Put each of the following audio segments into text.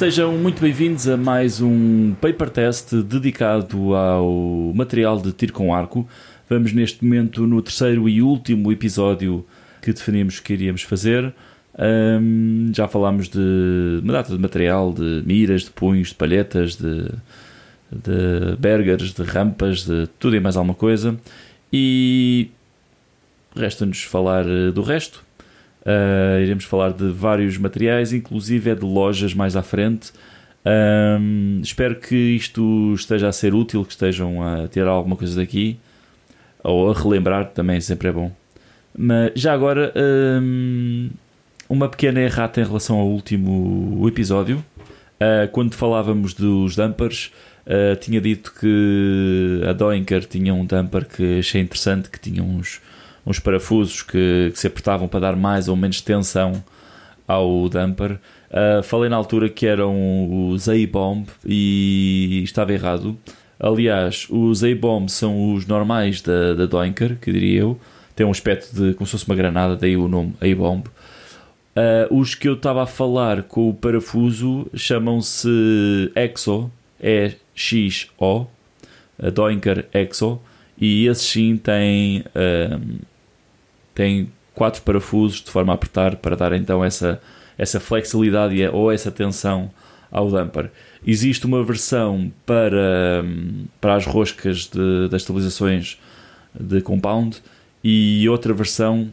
Sejam muito bem-vindos a mais um paper test dedicado ao material de tiro com arco. Vamos neste momento no terceiro e último episódio que definimos que iríamos fazer. Um, já falámos de uma data de material, de miras, de punhos, de palhetas, de, de burgers, de rampas, de tudo e mais alguma coisa. E resta-nos falar eh, do resto. Uh, iremos falar de vários materiais, inclusive é de lojas mais à frente. Um, espero que isto esteja a ser útil, que estejam a ter alguma coisa daqui ou a relembrar, também sempre é bom. Mas já agora, um, uma pequena errata em relação ao último episódio. Uh, quando falávamos dos dampers, uh, tinha dito que a Doinker tinha um damper que achei interessante, que tinha uns uns parafusos que, que, se apertavam para dar mais ou menos tensão ao damper. Uh, falei na altura que eram os A-Bomb e estava errado. Aliás, os A-Bomb são os normais da, da Doinker, que diria eu. Tem um aspecto de como se fosse uma granada, daí o nome A-Bomb. Uh, os que eu estava a falar com o parafuso chamam-se EXO, é XO, Doinker EXO, e esses sim têm uh, tem quatro parafusos de forma a apertar para dar então essa, essa flexibilidade ou essa tensão ao damper. Existe uma versão para, para as roscas de, das estabilizações de compound e outra versão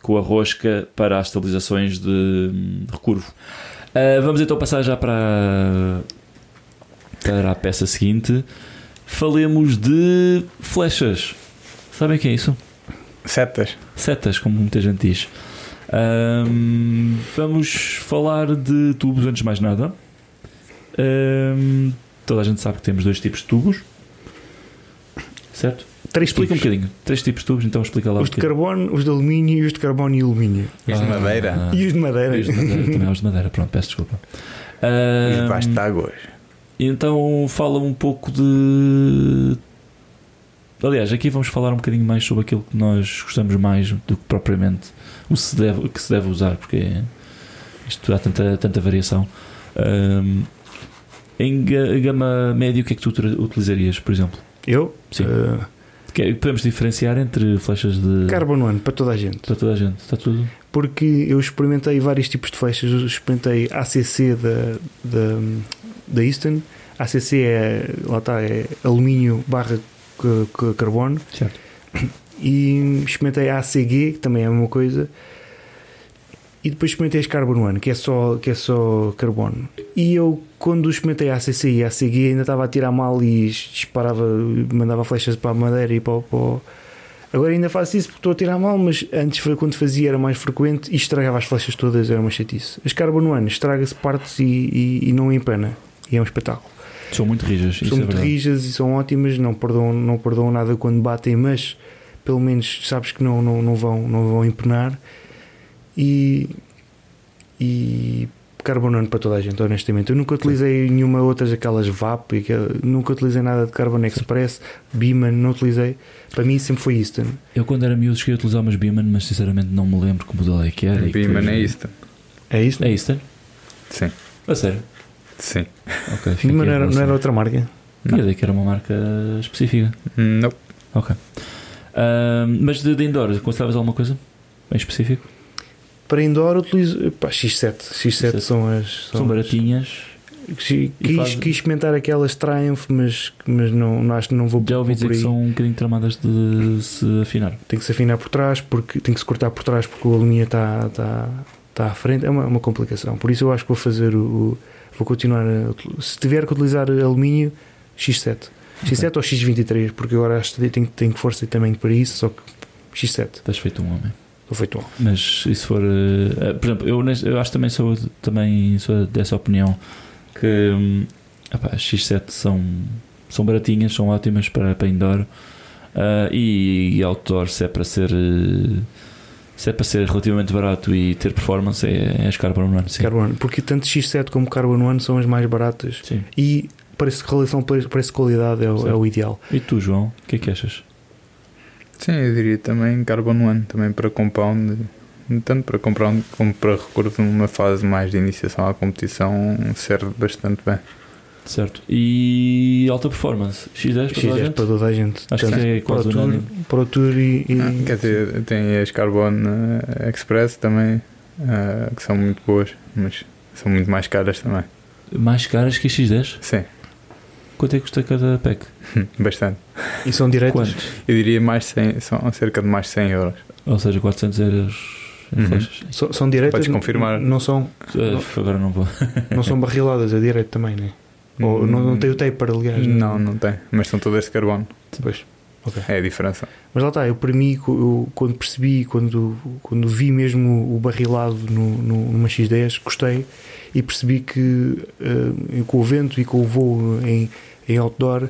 com a rosca para as estabilizações de, recurvo. Uh, vamos então passar já para, para a peça seguinte. Falemos de flechas. Sabem o que é isso? Setas. Setas, como muita gente diz. Um, vamos falar de tubos antes de mais nada. Um, toda a gente sabe que temos dois tipos de tubos. Certo? Três explica tipos. um bocadinho. Três tipos de tubos, então explica lá. Os de carbono, os de alumínio e os de carbono e alumínio. E os de madeira. Ah, E os de madeira. e os de madeira. Também os de madeira, pronto, peço desculpa. E os Um, debaixo de águas. Então fala um pouco de. Aliás, aqui vamos falar um bocadinho mais sobre aquilo que nós gostamos mais do que propriamente o, se deve, o que se deve usar, porque isto há tanta, tanta variação. Um, em ga- gama média, o que é que tu utilizarias, por exemplo? Eu? Sim. é- podemos diferenciar entre flechas de. carbono one, para toda a gente. Para toda a gente, está tudo. Porque eu experimentei vários tipos de flechas. Eu experimentei ACC da, da, da Easton. ACC é, lá está, é alumínio barra carbono. Certo. E experimentei ACG, que também é a mesma coisa. E depois experimentei as Carbon One, que é só, que é só carbono. E eu, quando experimentei a ACC e a ACG, ainda estava a tirar mal e disparava, mandava flechas para a madeira e para, o- para o- Agora ainda faço isso porque estou a tirar mal, mas antes foi quando fazia era mais frequente e estragava as flechas todas, era uma chatice. As Carbon One estraga-se partes e, e, e não empana. E é um espetáculo. São muito rijas. são é muito verdade. rijas e são ótimas, não perdoam, não perdoam nada quando batem, mas pelo menos sabes que não, não, não, vão, não vão empenar. E, e carbono para toda a gente, honestamente. Eu nunca utilizei nenhuma outra daquelas VAP, e nunca utilizei nada de Carbon Express, Beeman, não utilizei. Para mim sempre foi Easton. Eu, quando era miúdo, cheguei a utilizar umas Beeman, mas sinceramente não me lembro que modelo é que era. Beeman é isto. É Easton? É Easter? Sim. A sério? Sim. Ok. fica Beeman aqui a não era, não era outra marca. Tinha ideia que era uma marca específica. Não. Ok. Ahm, mas de, de indoor, consideravas alguma coisa em específico? Para indoor utilizo pá, X7. X7 X7. são as. São as- baratinhas. Quis, E faz- quis experimentar aquelas Triumph, mas, mas não, não acho que não vou Já ouvi dizer por que são um bocadinho tramadas de se afinar. Tem que se afinar por trás, porque tem que se cortar por trás porque o alumínio está está está à frente. É uma, uma complicação. Por isso eu acho que vou fazer o. o- vou continuar a, Se tiver que utilizar alumínio, X7. X7 ou X23, porque agora acho que tenho, tenho força e tamanho para isso, só que X7. Estás feito um homem. Estou feito um. Mas e se for. eh, por exemplo, eu, eu acho também sou, também sou dessa opinião que epá, as X7 são, são baratinhas, são ótimas para, para indoor ah, e, e outdoor se é para ser. eh, Se é para ser relativamente barato e ter performance, é, é as Carbon Run. Sim. Carbon, porque tanto X7 como Carbon One são as mais baratas Sim. e parece que relação preço- preço-qualidade é, o- é o ideal. E tu, João, o que é que achas? Sim, eu diria também Carbon One, também para compound tanto para comprar como para recurso numa fase mais de iniciação à competição serve bastante bem. Certo. E alta performance? X10 para toda a X10 gente? para toda a gente. Acho que Tanto é Pro quase Tour, unânime. Pro Tour e, e- Ah, quer dizer, tem as Carbon eh, Express também, ah, que são muito boas, mas são muito mais caras também. Mais caras que a X10? Sim, Quanto é que custa cada pack? bastante. e são diretas. Quantos? Eu diria mais 100, são cerca de mais 100 euros. Ou seja, 400 euros em Uhum. flechas. São, são diretas. Podes confirmar. Não são, Eh, Agora não vou. não são barriladas, é direto também, né? Ou não, não tem o taper, aliás. Não, não tem, mas são todas de carbono. Pois. Ok. É a diferença. Mas lá está, eu para mim, eu, quando percebi, quando, quando vi mesmo o barrilado no, no, numa X10, gostei e percebi que eh, com o vento e com o voo em, em outdoor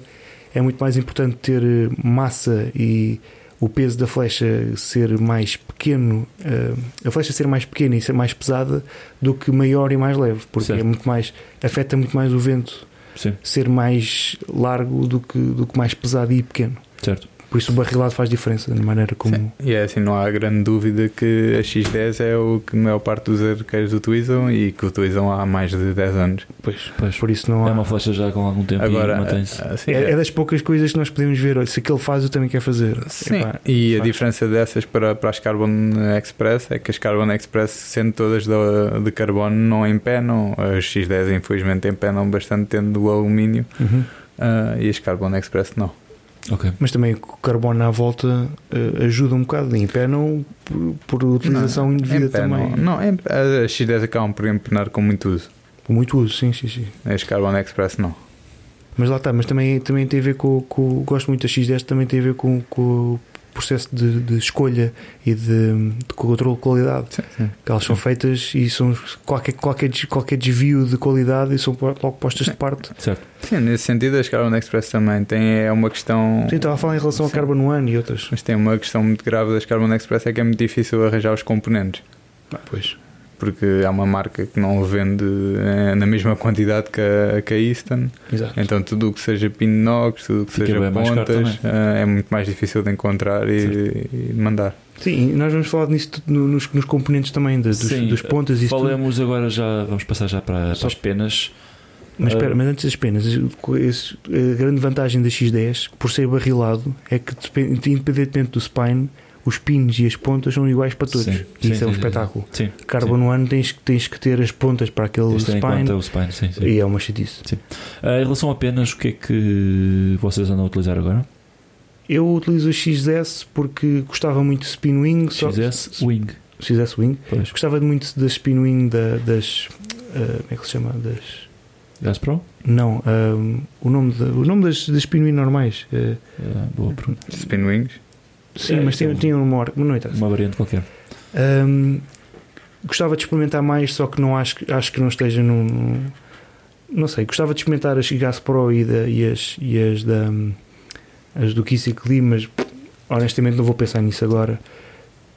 é muito mais importante ter eh, massa e o peso da flecha ser mais pequeno, eh, a flecha ser mais pequena e ser mais pesada do que maior e mais leve, porque Certo. é muito mais, afeta muito mais o vento Sim, ser mais largo do que, do que mais pesado e pequeno. certo. Por isso o barrilado faz diferença na maneira como. Sim. E é assim, não há grande dúvida que a X10 é o que a maior parte dos arqueiros utilizam e que utilizam há mais de 10 anos. Pois, Pois. por isso não há. É uma flecha já com algum tempo e Agora, mantém-se. assim, É, é das poucas coisas que nós podemos ver. Olha, se aquele faz, eu também quero fazer. Sim, Epá, e a faz. diferença dessas para, para as Carbon Express é que as Carbon Express, sendo todas de, de carbono, não empenam. As X10, infelizmente, empenam bastante tendo o alumínio Uhum. ah, e as Carbon Express não. Ok. Mas também o carbono à volta eh, ajuda um bocado. Empenam por, por utilização indevida empenam. também. Não, em- as X10 acabam por empenar com muito uso. Com muito uso, sim, sim, sim. As Carbon Express não. Mas lá está, mas também, também tem a ver com, com. Gosto muito da X10, também tem a ver com, com processo de, de escolha e de, de controle de qualidade. Sim, sim. Que elas são feitas e são qualquer, qualquer, qualquer desvio de qualidade e são logo postas de parte. Certo. Sim, nesse sentido, as Carbon Express também têm é uma questão. Sim, estava a falar em relação ao Sim. Carbon One e outras. Mas tem uma questão muito grave das Carbon Express é que é muito difícil arranjar os componentes. pois. Porque há uma marca que não vende eh, na mesma quantidade que a, que a Easton. Exato. Então tudo o que seja pin inox, tudo o que Fica seja pontas eh, é muito mais difícil de encontrar e, e mandar. Sim, nós vamos falar nisso nos, nos componentes também, da- dos, Sim, dos pontas e isso tudo. Falemos agora já, vamos passar já para, para as penas. Mas, espera, Ah. mas antes das penas, a grande vantagem da X10, por ser barrilado, é que depende- independentemente do spine, os pins e as pontas são iguais para todos. Sim, E sim, isso é um sim, sim. espetáculo. Sim. Carbon One tens, que- tens que ter as pontas para aquele conta spine o spine, sim, sim. e é uma chatice. Ah, em relação a penas, o que é que vocês andam a utilizar agora? Eu utilizo o XS porque gostava muito de spin wing. só- XS Wing. XS Wing. Pois. Gostava muito da spin wing da- das. ah, como é que se chama? Das. Gas Pro? Não, ah, o nome, da- o nome das, das spin wing normais. Ah, boa pergunta. Spin Wings. Sim, É, mas tinha, um- tinha uma hora. Não interessa. Uma variante qualquer. Hum, gostava de experimentar mais, só que não acho, que- acho que não esteja num. Não sei, gostava de experimentar as Gas Pro e, da, e, as, e as da. as do Kissy Lee, mas honestamente não vou pensar nisso agora.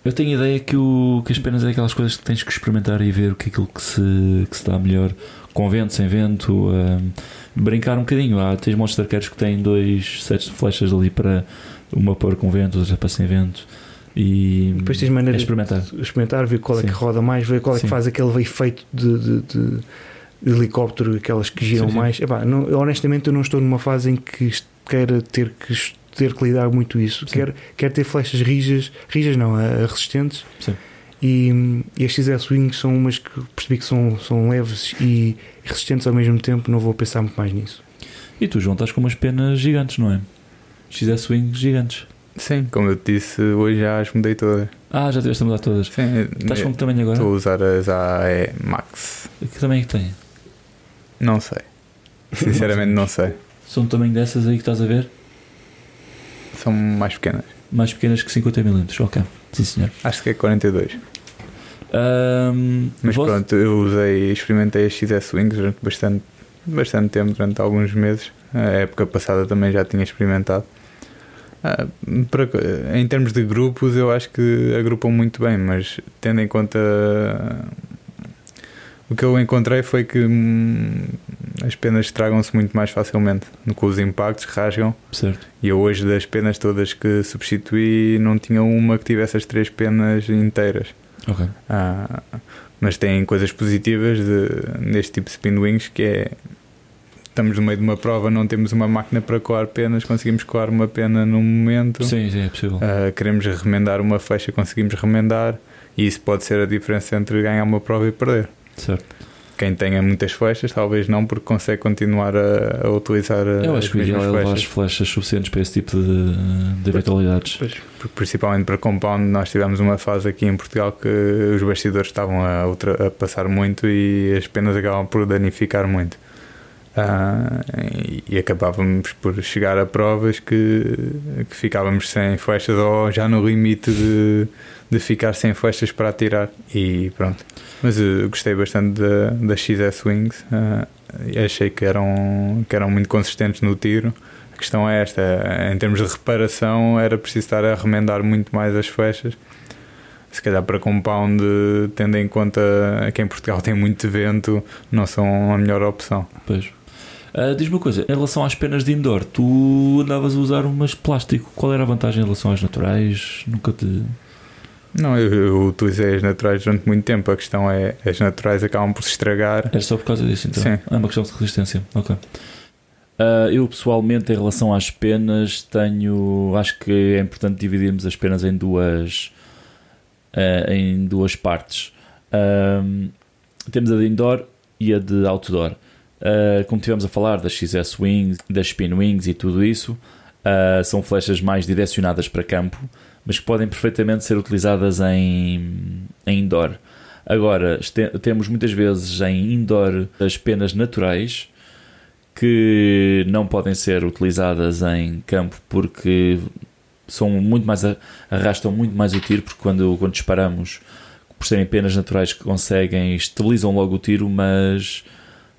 Eu tenho a ideia que, o, que as penas é aquelas coisas que tens que experimentar e ver o que é aquilo que se, que se dá melhor, com vento, sem vento, hum, brincar um bocadinho. Há, tens de arqueiros que têm dois sets de flechas ali para uma pôr com vento, outra para sem vento. E Depois tens é maneiras experimentar. de experimentar, ver qual é Sim. que roda mais, ver qual é que Sim. faz aquele efeito de, de- de- helicóptero, aquelas que giram Sim, sim. mais. Epá, não- honestamente, eu não estou numa fase em que queira ter que, ter que lidar muito isso. Sim. Quero, quero ter flechas rijas, rijas não, eh, resistentes. E, e as XS Wings são umas que percebi que são, são leves e resistentes ao mesmo tempo. Não vou pensar muito mais nisso. E tu, João, estás com umas penas gigantes, não é? XS Wings gigantes. Sim, como eu te disse, hoje já as mudei todas. Ah, já tiveste a mudar todas. Sim, Estás com que tamanho agora? Estou a usar as AE Max. Que tamanho é que tem? Não sei. Sinceramente não sei. São do tamanho dessas aí que estás a ver? São mais pequenas. Mais pequenas que 50mm. Ok, sim senhor. Acho que é 42. Ahm, Mas vos- pronto, eu usei, experimentei as XS Wings durante bastante, bastante tempo, durante alguns meses. A época passada também já tinha experimentado. Ah, para- em termos de grupos, eu acho que agrupam muito bem, mas tendo em conta. O que eu encontrei foi que hum, as penas estragam-se muito mais facilmente. Com os impactos, rasgam. Certo. E eu hoje, das penas todas que substituí, não tinha uma que tivesse as três penas inteiras. Ah, mas tem coisas positivas de, neste tipo de spin wings que é estamos no meio de uma prova, não temos uma máquina para coar penas, conseguimos coar uma pena num momento. Sim, sim, é possível. Ah, queremos remendar uma fecha, conseguimos remendar, e isso pode ser a diferença entre ganhar uma prova e perder. Certo. Quem tenha muitas flechas, talvez não, porque consegue continuar a, a utilizar Eu acho que o ideal é levar as flechas. suficientes para esse tipo de, de eventualidades. Principalmente para compound, nós tivemos uma fase aqui em Portugal que os bastidores estavam a, ultra- a passar muito e as penas acabavam por danificar muito. Ah, e, acabávamos por chegar a provas que, que ficávamos sem flechas ou já no limite de, de ficar sem flechas para atirar. E pronto. Mas eu gostei bastante da, da XS Wings. ah, achei que eram, que eram muito consistentes no tiro. A questão é esta: em termos de reparação, era preciso estar a remendar muito mais as flechas. Se calhar para compound, tendo em conta que em Portugal tem muito vento, não são a melhor opção. Pois. Ah, Diz-me uma coisa, em relação às penas de indoor, tu andavas a usar umas plástico. Qual era a vantagem em relação às naturais? Nunca te. Não, eu, eu utilizei as naturais durante muito tempo. A questão é as naturais acabam por se estragar. Era só por causa disso, então? Sim. É uma questão de resistência. Ok. Ah, eu pessoalmente, em relação às penas, tenho. Acho que é importante dividirmos as penas em duas. ah, em duas partes. Ahm, temos a de indoor e a de outdoor. Ah, como tivemos a falar das XS Wings, das Spin Wings e tudo isso, ah, são flechas mais direcionadas para campo, mas que podem perfeitamente ser utilizadas em, em indoor. Agora, temos muitas vezes em indoor as penas naturais que não podem ser utilizadas em campo porque são muito mais arrastam muito mais o tiro porque quando, quando disparamos por serem penas naturais que conseguem estabilizam logo o tiro mas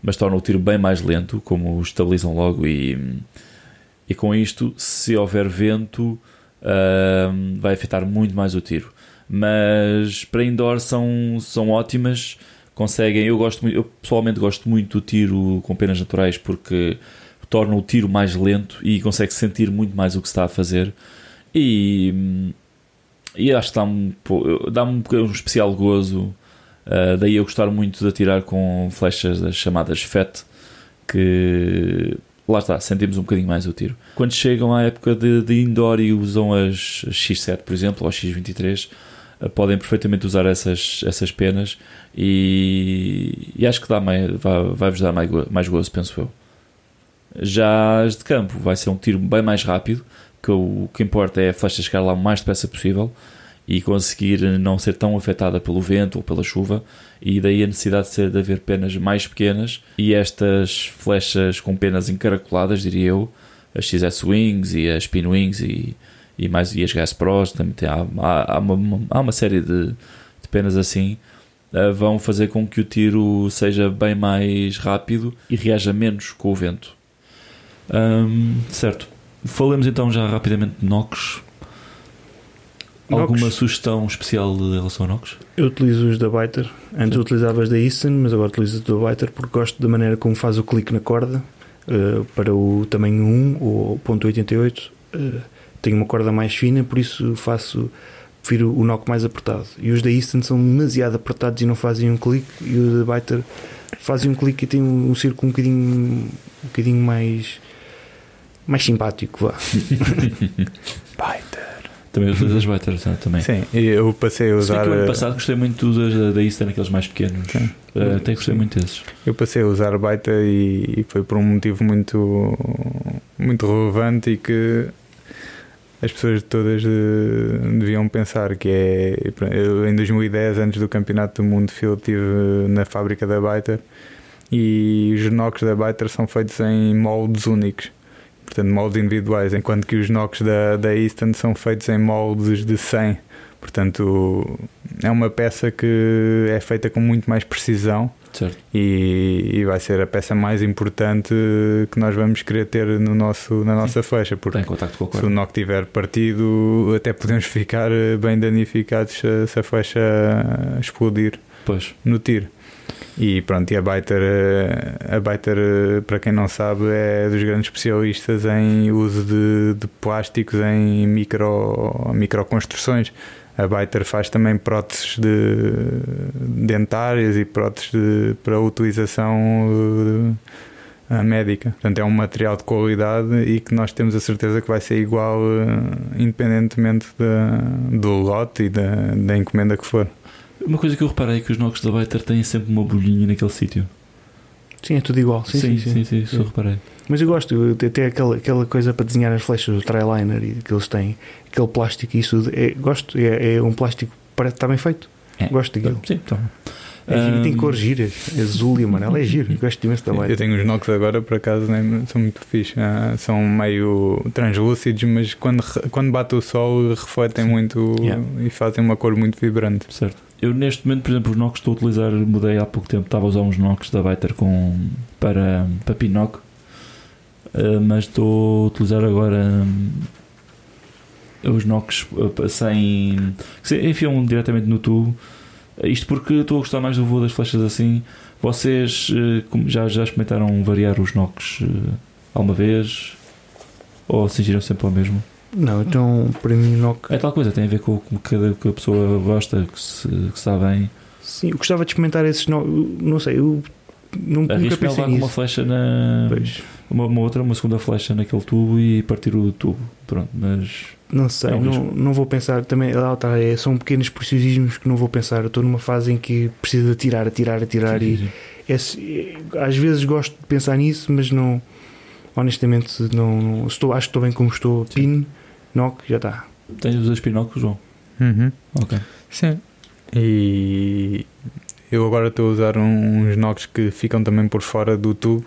mas tornam o tiro bem mais lento como estabilizam logo e e com isto se houver vento ahm, vai afetar muito mais o tiro. Mas para indoor são, são ótimas conseguem, eu gosto eu pessoalmente gosto muito do tiro com penas naturais porque torna o tiro mais lento e consegue sentir muito mais o que se está a fazer. E, e acho que dá-me dá-me um, um especial gozo ah, daí eu gostar muito de atirar com flechas das chamadas FET que lá está, sentimos um bocadinho mais o tiro quando chegam à época de, de indoor e usam as, as X7 por exemplo ou as X23 ah, podem perfeitamente usar essas, essas penas e, e acho que dá vai, vai-vos dar mais, mais gozo, penso eu. Já as de campo vai ser um tiro bem mais rápido, que o, o que importa é a flecha chegar lá o mais depressa possível e conseguir não ser tão afetada pelo vento ou pela chuva, e daí a necessidade de, ser, de haver penas mais pequenas e estas flechas com penas encaracoladas, diria eu, as XS Wings e as Spin Wings e, e, mais, e as Gas Pros, também tem, há, há, há uma, há uma série de, de penas assim uh, vão fazer com que o tiro seja bem mais rápido e reaja menos com o vento. Hum, certo. Falemos então já rapidamente de Nox. Alguma Nox. sugestão especial em relação a Nox? Eu utilizo os da Biter. Antes utilizavas da Easton, mas agora utilizo os da Biter porque gosto da maneira como faz o clique na corda eh, para o tamanho 1 ou ponto .88. eh, tenho uma corda mais fina, por isso faço prefiro o knock mais apertado. E os da Easton são demasiado apertados e não fazem um clique. E o da Biter fazem um clique e tem um, um círculo um bocadinho, um bocadinho mais mais simpático. Vá. Biter. Também utilizas Biters, né? também. Sim, eu passei a usar. ano eh, passado gostei muito da, da Eastern, aqueles mais pequenos. Sim. Uh, até gostei muito desses. Eu passei a usar Baita e, e foi por um motivo muito, muito relevante e que as pessoas todas eh, deviam pensar que é eu, em 2010 antes do campeonato do mundo Field estive na fábrica da Baita e os knocks da Baita são feitos em moldes únicos portanto moldes individuais enquanto que os knocks da, da Easton são feitos em moldes de 100 portanto é uma peça que é feita com muito mais precisão e, e vai ser a peça mais importante que nós vamos querer ter no nosso, na nossa flecha, porque se o knock tiver partido, até podemos ficar bem danificados se, se a flecha explodir Pois. no tiro. E pronto, e a Biter, eh, a Biter, eh, para quem não sabe, é dos grandes especialistas em uso de, de plásticos em micro, microconstruções. A Biter faz também próteses de dentárias e próteses de, para utilização uh, médica. Portanto, é um material de qualidade e que nós temos a certeza que vai ser igual independentemente de, do lote e da encomenda que for. Uma coisa que eu reparei é que os Nox da Biter têm sempre uma bolhinha naquele sítio. Sim, é tudo igual. Sim, sim, sim. sim, sim, isso eu reparei. Mas eu gosto, até aquela, aquela coisa para desenhar as flechas, o Triliner e que eles têm, aquele plástico e isso. É, gosto, é, é um plástico parece que está bem feito. É. Gosto daquilo. Sim, então. É, giro, tem cores giras, azul e amarelo, é giro. Gosto imenso da Eu tenho os Nox agora, por acaso, né, são muito fixe. Ah, são meio translúcidos, mas quando, quando bate o sol refletem Sim. muito Yeah. e fazem uma cor muito vibrante. Certo. Eu neste momento, por exemplo, os Nox estou a utilizar, mudei há pouco tempo, estava a usar uns Nox da Biter com, para, para Pinoc, Uh, mas estou a utilizar agora hum, os Nox uh, sem. que se enfiam diretamente no tubo. Uh, Isto porque estou a gostar mais do voo das flechas assim. Vocês uh, já, já experimentaram variar os uh, alguma vez? Ou cingiram sempre ao mesmo? Não, então para mim Nock. É tal coisa, tem a ver com o que cada que a pessoa gosta, que se, que está bem. Sim, eu gostava de experimentar esses Nock. Não sei, eu nunca Arrisco-me a pensei levar com uma nisso. flecha na. Pois, Uma, uma outra, uma segunda flecha naquele tubo e partir o tubo. Pronto, mas. não sei, É um não, não vou pensar. Também lá está, é, são pequenos preciosismos que não vou pensar. Eu estou numa fase em que preciso atirar, atirar, atirar Sim, e sim, sim. esse- às vezes gosto de pensar nisso, mas não. Honestamente, não, não- estou, acho que estou bem como estou. Pin, knock, já está. Tens os dois pinóculos, João? Uhum. Ok. Sim. E eu agora estou a usar uns Nox que ficam também por fora do tubo,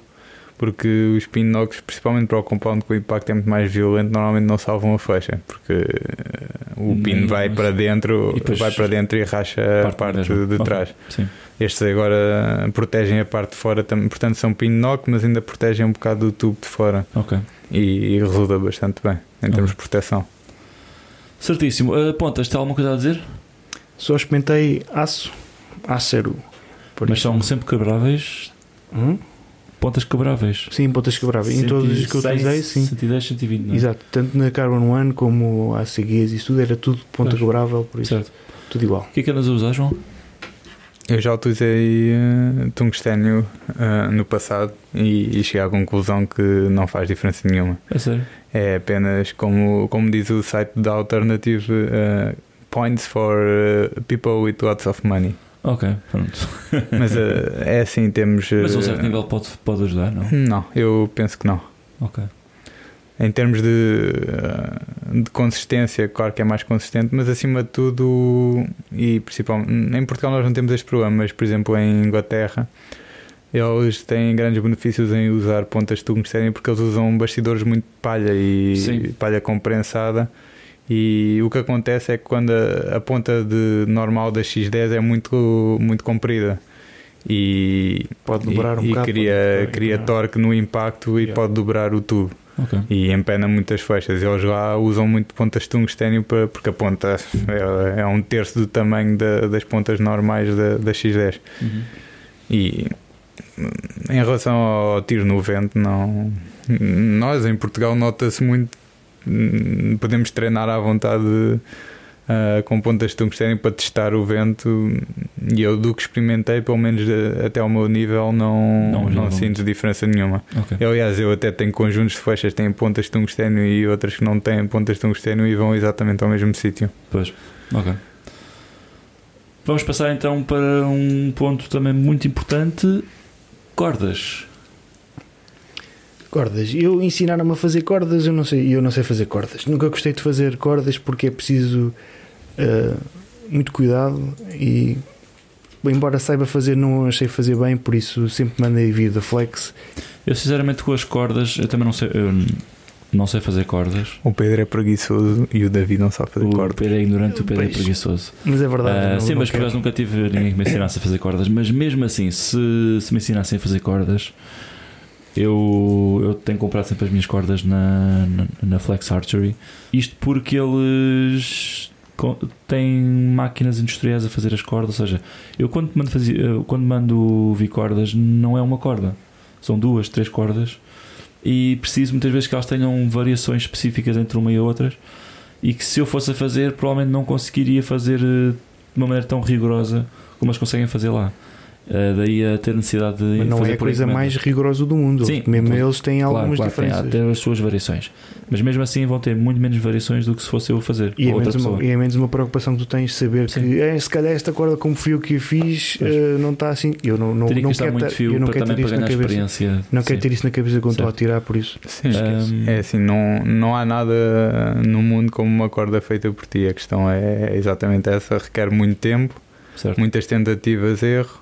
porque os pin principalmente para o compound que o impacto é muito mais violento, normalmente não salvam a flecha, porque eh, o pin Nem- vai para dentro, E vai para dentro e racha a parte mesmo. de trás. Sim. Estes agora protegem a parte de fora também, portanto são pin Nox, mas ainda protegem um bocado do tubo de fora Ok. e, e resulta bastante bem em termos de proteção. Certíssimo. Uh, Pontas, tem alguma coisa a dizer? Só experimentei aço, acero. Por Mas isso- são sempre quebráveis. Hum? Pontas quebráveis. Sim, pontas quebráveis. Em todos os que eu 106, utilizei, sim. 110, 120, não é? Exato, tanto na Carbon One como a ACGs e tudo, era tudo ponta Pois. quebrável, por isso Certo. tudo igual. O que é que andas a usar, João? Eu já utilizei eh, tungstênio eh, no passado e, e cheguei à conclusão que não faz diferença nenhuma. É sério? É apenas, como, como diz o site da Alternative, eh, points for eh, people with lots of money. Ok, pronto. Mas eh, é assim, temos. Mas a um certo nível pode, pode ajudar, não? Não, eu penso que não. Ok. Em termos de, de consistência, claro que é mais consistente, mas acima de tudo, e principalmente em Portugal nós não temos este problema, mas por exemplo em Inglaterra eles têm grandes benefícios em usar pontas de tungstênio porque eles usam bastidores muito de palha e Sim. palha comprensada. E o que acontece é que quando a, a ponta de normal da X10 é muito, muito comprida e, Pode dobrar um e, e bocado, cria, cria torque no impacto e Yeah. pode dobrar o tubo Ok. e empena muitas flechas. Eles lá usam muito pontas de tungstênio para, porque a ponta é, é um terço do tamanho da- das pontas normais da, da X10. Uhum. E em relação ao tiro no vento, não. Nós em Portugal nota-se muito. hum, Podemos treinar à vontade ah, com pontas de tungstênio para testar o vento. E eu, do que experimentei, pelo menos de- até ao meu nível, não, Não não, ajuda sinto diferença nenhuma. Ok. Eu, aliás, eu até tenho conjuntos de flechas que têm pontas de tungstênio e outras que não têm pontas de tungstênio e vão exatamente ao mesmo sítio. Pois. Ok. Vamos passar então para um ponto também muito importante: cordas. Cordas. Eu ensinaram-me a fazer cordas, eu não sei, eu não sei fazer cordas. Nunca gostei de fazer cordas porque é preciso ah, muito cuidado e embora saiba fazer, não achei fazer bem, por isso sempre mandei vir da flex. Eu sinceramente com as cordas, eu também não sei, eu não sei fazer cordas. O Pedro é preguiçoso e o David não sabe fazer O cordas. Pedro é ignorante, o Pedro é preguiçoso. Mas é verdade. Ah, não- sim, não mas por acaso nunca tive ninguém que me ensinasse a fazer cordas. Mas mesmo assim, se, se me ensinassem a fazer cordas, eu, eu tenho comprado sempre as minhas cordas na, na, na Flex Archery. Isto porque eles têm máquinas industriais a fazer as cordas. Ou seja, eu quando mando, fazer, eu quando mando vir cordas, não é uma corda, são duas, três cordas. E preciso muitas vezes que elas tenham variações específicas entre uma e outras. e que se eu fosse a fazer, provavelmente não conseguiria fazer eh, de uma maneira tão rigorosa como eles conseguem fazer lá. Uh, daí a ter necessidade de Mas não fazer é a coisa mais rigorosa do mundo. Sim, mesmo claro. eles têm Claro, algumas claro, tem diferenças. até as suas variações. Mas mesmo assim vão ter muito menos variações do que se fosse eu a fazer. E é, menos uma, e é menos uma preocupação que tu tens de saber Sim. que é, se calhar esta corda como fui eu que a fiz eh, não está assim. Eu não, não, Teria não quero muito fio eu não para quero também ter para isso na ganhar cabeça. experiência. Não quero ter isso na cabeça quando estou a tirar por isso. Sim, Um, é assim, não, não há nada no mundo como uma corda feita por ti. A questão é exatamente essa: requer muito tempo, certo. muitas tentativas, erro,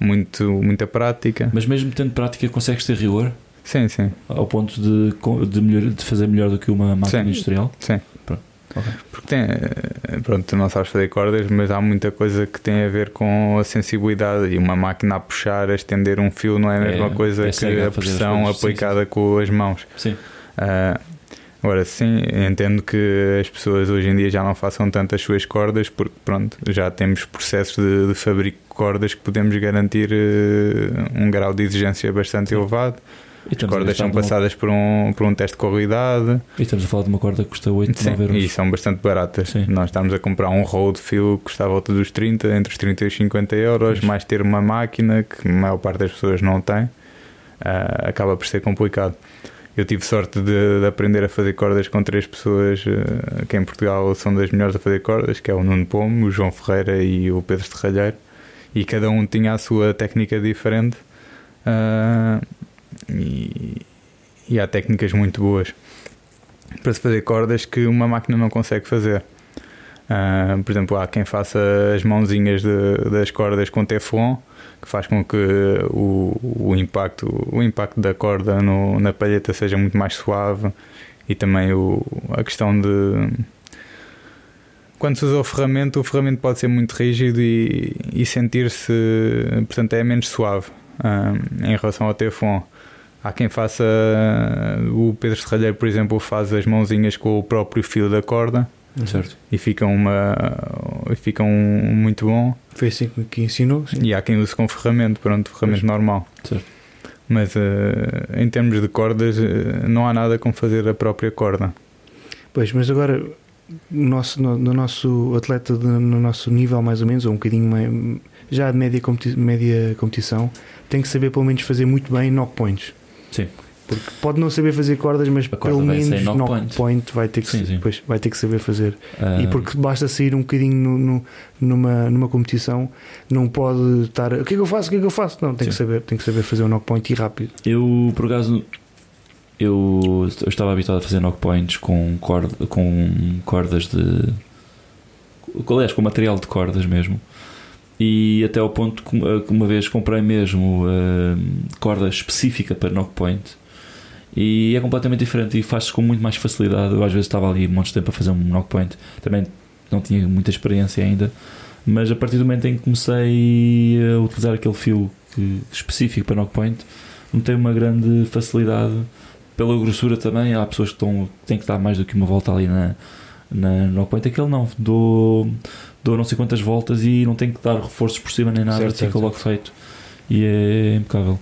muito, muita prática. Mas mesmo tendo prática, consegues ter rigor Sim, sim, ao ponto de, de, melhor- de fazer melhor do que uma máquina Sim. industrial? sim. Pronto, ok. Porque tem, eh, pronto, não sabes fazer cordas, mas há muita coisa que tem a ver com a sensibilidade. E uma máquina a puxar, a estender um fio, não é a É, mesma coisa é que a pressão coisas. Sim, aplicada com as mãos. Sim, Ah, agora sim, entendo que as pessoas hoje em dia já não façam tanto as suas cordas porque pronto, já temos processos de, de fabrico de cordas que podemos garantir eh, um grau de exigência bastante Sim. elevado. As cordas são de uma- passadas por um, por um teste de qualidade e estamos a falar de uma corda que custa 8, Sim, 9 euros. e são bastante baratas. Sim. Nós estamos a comprar um roll de fio que custa à volta dos 30, entre os 30 e os 50 euros, Pois. mais ter uma máquina que a maior parte das pessoas não tem, ah, acaba por ser complicado. Eu tive sorte de, de aprender a fazer cordas com três pessoas ah, que em Portugal são das melhores a fazer cordas, que é o Nuno Pomo, o João Ferreira e o Pedro Serralheiro, e cada um tinha a sua técnica diferente. ah, e, e há técnicas muito boas para se fazer cordas que uma máquina não consegue fazer. Ah, por exemplo, há quem faça as mãozinhas de- das cordas com teflon, que faz com que o, o impacto, o impacto da corda no- na palheta seja muito mais suave e também o, a questão de quando se usa o ferramenta, o ferramenta pode ser muito rígido e, e sentir-se, portanto, é menos suave ah, em relação ao teflon. Há quem faça, o Pedro Serralheiro, por exemplo, faz as mãozinhas com o próprio fio da corda Certo. e ficam, uma, e ficam muito bom. Foi assim que- ensinou. Sim. E há quem use com ferramenta, pronto, ferramenta normal. Certo. Mas eh, em termos de cordas, eh, não há nada como fazer a própria corda. Pois, mas agora o nosso, no, no nosso atleta de- no nosso nível mais ou menos, ou um bocadinho mais, já de média, competi média competição, tem que saber pelo menos fazer muito bem knock points. Sim. Porque pode não saber fazer cordas, mas pelo menos knock point. point. vai ter que Sim, sim. pois, vai ter que saber fazer. Ah, E porque basta sair um bocadinho no, no- numa, numa competição, não pode estar. O que é que eu faço? O que é que eu faço? Não, tem que saber, tem que saber fazer um knock point e rápido. Eu, por acaso, eu, eu estava habituado a fazer knock points com, corda, com cordas de. Aliás, com material de cordas mesmo. E até ao ponto que uma- vez comprei mesmo ah, corda específica para knock point. E é completamente diferente e faz-se com muito mais facilidade. Eu às vezes estava ali um monte de tempo a fazer um knock point. Também não tinha muita experiência ainda. Mas a partir do momento em que comecei a utilizar aquele fio que- específico para knock point, notei uma grande facilidade pela grossura também. Há pessoas que, estão, que têm que dar mais do que uma volta ali na, na knock point. Aquele não, dou, dou não sei quantas voltas e não tenho que dar reforços por cima nem nada, Certo, fica certo. logo feito e é impecável.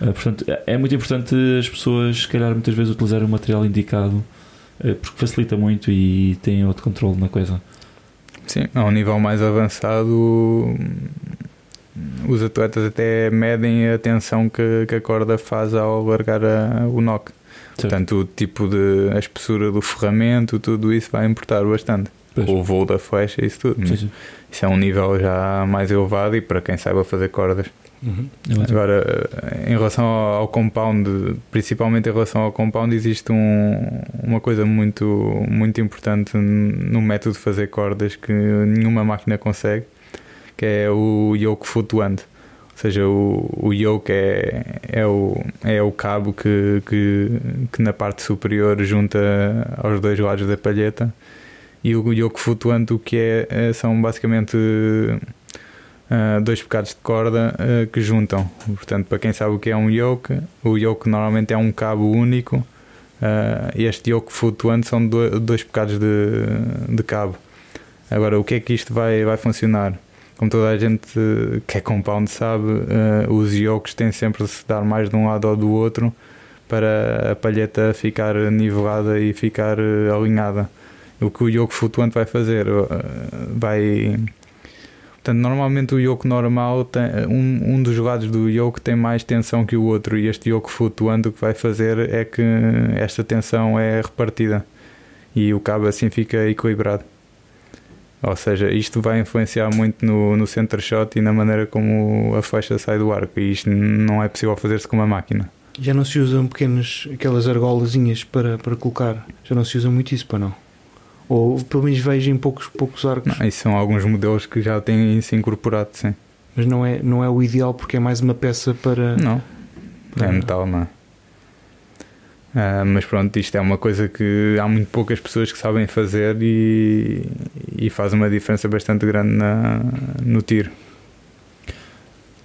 Ah, portanto, é- é muito importante as pessoas, se calhar, muitas vezes utilizarem o material indicado eh, porque facilita muito e tem outro controle na coisa. Sim, a um nível mais avançado, os atletas até medem a tensão que, que a corda faz ao largar a- o knock. Certo. Portanto, o tipo de a espessura do ferramento, tudo isso vai importar bastante. Pois. O voo da flecha, isso tudo. Sim, sim. Isso é um nível já mais elevado e para quem saiba fazer cordas. É ótimo. Agora, em relação ao ao compound, principalmente em relação ao compound, existe um- uma coisa muito, muito importante no método de fazer cordas que nenhuma máquina consegue, que é o yoke flutuante. Ou seja, o, o yoke é, é, o, é o cabo que, que, que na parte superior junta aos dois lados da palheta e o yoke flutuante o que é, é- são basicamente ah, dois bocados de corda ah, que juntam. Portanto, para quem sabe o que é um yoke, o yoke normalmente é um cabo único. ah, este yoke flutuante são do- dois bocados de, de cabo. Agora, o que é que isto vai, vai funcionar? Como toda a gente que é compound sabe, os yokes têm sempre de se dar mais de um lado ou do outro para a palheta ficar nivelada e ficar alinhada. O que o yoke flutuante vai fazer? Uh, vai. Portanto, normalmente o yoke normal tem, um, um dos lados do yoke tem mais tensão que o outro e este yoke flutuante o que vai fazer é que esta tensão é repartida e o cabo assim fica equilibrado. Ou seja, isto vai influenciar muito no, no center shot e na maneira como a flecha sai do arco e isto não é possível fazer-se com uma máquina. Já não se usam pequenas, aquelas argolazinhas para, para colocar? Já não se usa muito isso para não? Ou pelo menos vejo em poucos, poucos arcos? Não, isso são alguns modelos que já têm isso incorporado, sim. Mas não é, não é o ideal porque é mais uma peça para. Não, é metal, não é? Uh, mas pronto, isto é uma coisa que há muito poucas pessoas que sabem fazer e, e faz uma diferença bastante grande na, no tiro.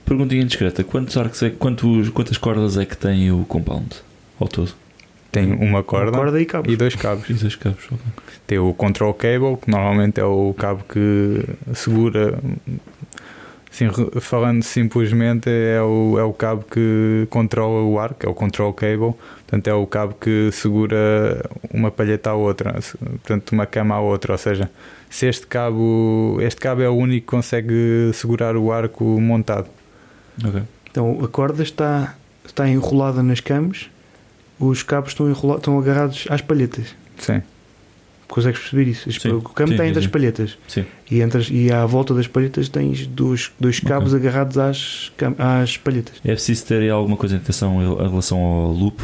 Perguntinha discreta: quantos arcos é, quantos, quantas cordas é que tem o compound ao todo? Tem uma corda, Uma corda e cabos. e dois cabos. E dois cabos, ok. Tem o control cable, que normalmente é o cabo que segura. Assim, falando simplesmente, é o, é o cabo que controla o arco, é o control cable. Portanto, é o cabo que segura uma palheta à outra, portanto, uma cama à outra. Ou seja, se este cabo, este cabo é o único que consegue segurar o arco montado. Ok. Então a corda está, está enrolada nas camas, os cabos estão, enrola- estão agarrados às palhetas. Sim, Consegues perceber isso? Sim. O Sim, está entre as palhetas. Sim. E, entre e à volta das palhetas tens dois, dois cabos agarrados às, às palhetas. É preciso ter alguma coisa em atenção em relação ao loop?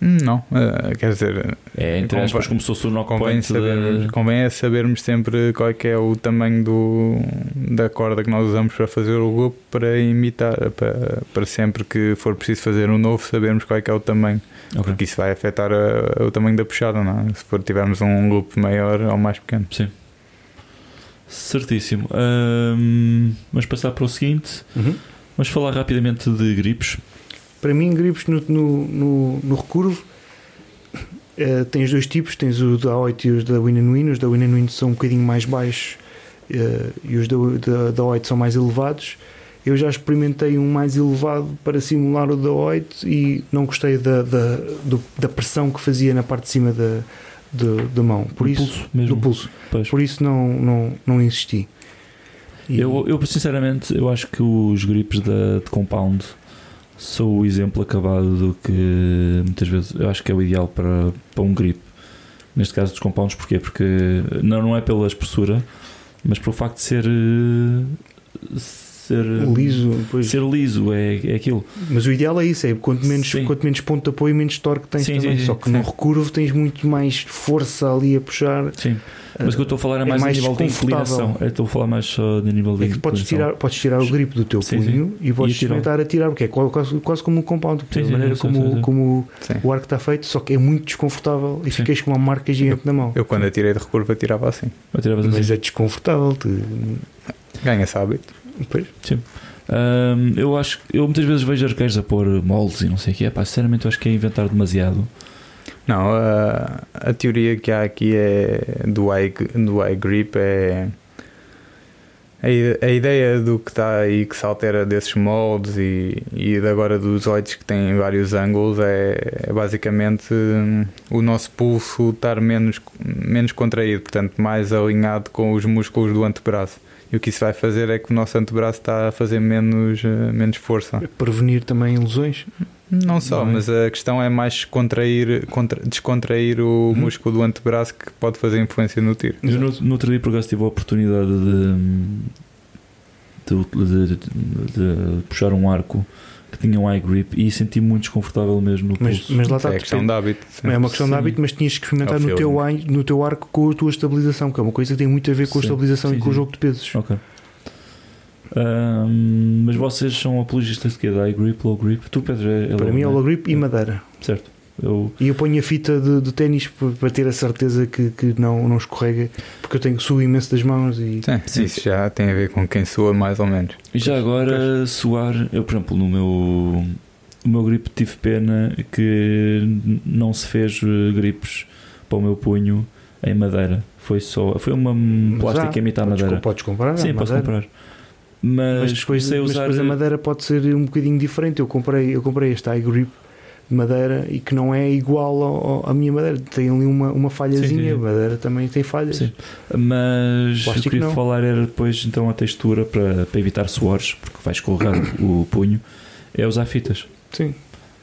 Não, eh, quer dizer, É, entre Convém- aspas, como se fosse o knock Convém, point sabermos, da... convém é sabermos sempre qual é que é o tamanho do, da corda que nós usamos para fazer o loop para imitar, para, para sempre que for preciso fazer um novo, sabermos qual é que é o tamanho, Ok. porque isso vai afetar a- o tamanho da puxada, não é? Se for tivermos um loop maior ou mais pequeno. Sim. Certíssimo. Ahm, vamos passar para o seguinte. Vamos falar rapidamente de gripes. Para mim, gripes no, no, no, no recurvo eh, tens dois tipos: tens o da 8 e os da Win Win. Os da Win Win são um bocadinho mais baixos eh, e os da, da, da 8 são mais elevados. Eu já experimentei um mais elevado para simular o da 8 e não gostei da, da, do- da pressão que fazia na parte de cima da, do- da mão. Por Do isso, pulso mesmo. do pulso. Pois. Por isso não, não, não insisti. E- Eu, eu, sinceramente, eu acho que os gripes da, de compound são o exemplo acabado do que muitas vezes eu acho que é o ideal para, para um grip. Neste caso dos compounds, porquê? Porque não, não é pela espessura, mas pelo facto de ser eh, ser liso, pois. ser liso é, é aquilo. Mas o ideal é isso, é quanto menos, Sim. quanto menos ponto de apoio, menos torque tens Sim, também. sim, sim, Só que sim. no recurvo tens muito mais força ali a puxar. Sim. Mas o que eu estou a falar é É mais, mais a nível de inclinação. Eu estou a falar mais só de nível de É que podes tirar, podes tirar o grip do teu Sim, punho e podes E atirar. experimentar a tirar, porque é quase, quase, como um compound, Sim, da sim, maneira sim, como, sim, sim. como Sim. o arco está feito, só que é muito desconfortável e Sim. ficas com uma marca gigante na mão. Eu quando atirei de recurva tirava assim. Eu tirava assim. Mas é desconfortável. Tu... Ganha-se hábito. Pois. Ahm, eu acho que eu muitas vezes vejo arqueiros a pôr moldes e não sei o que é. Pá, sinceramente, eu acho que é inventar demasiado. Não, a, a teoria que há aqui é do eye, do eye grip é a, a ideia do que está aí que se altera desses moldes e, e agora dos olhos que têm vários ângulos é, é basicamente hum, o nosso pulso estar menos, menos contraído, portanto mais alinhado com os músculos do antebraço. E o que isso vai fazer é que o nosso antebraço está a fazer menos, eh, menos força. Prevenir também lesões. Não só, Não é? mas a questão é mais contrair, contra- descontrair o músculo do antebraço que pode fazer influência no tiro. Eu no, no outro dia, por acaso, tive a oportunidade de, de, de- de puxar um arco que tinha um eye grip e senti muito desconfortável mesmo no Mas, pulso. mas lá Isso está. é questão de hábito. sim. É uma questão de Sim. hábito, mas tinhas que experimentar É no teu, no teu arco com a tua estabilização, que é uma coisa que tem muito a ver com a Sim. estabilização Sim, e com o jogo de pesos. Ok. Ahm, mas vocês são apologistas de quê? De eye grip, low grip? Tu, Pedro, é, é Para low, mim é o não low grip e madeira. Certo. Eu, E eu ponho a fita de, de ténis para ter a certeza que, que não, não escorrega, porque eu tenho suo imenso das mãos e Sim, Sim. Isso já tem a ver com quem soa mais ou menos. E já agora suar, eu por exemplo no meu o meu grip tive pena que não se fez eh, gripes para o meu punho em madeira. Foi só foi uma plástica imitar madeira. podes comprar. Sim, posso comprar. Mas, Mas depois, mas usar depois a madeira pode ser um bocadinho diferente. Eu comprei, eu comprei este eye grip madeira e que não é igual ao- ao- à minha madeira. Tem ali uma, uma falhazinha, a madeira também tem falhas. Sim. Mas Plástico eu queria não. falar era depois então a textura para, para evitar suores, porque vai escorregar o punho, é usar fitas. Sim.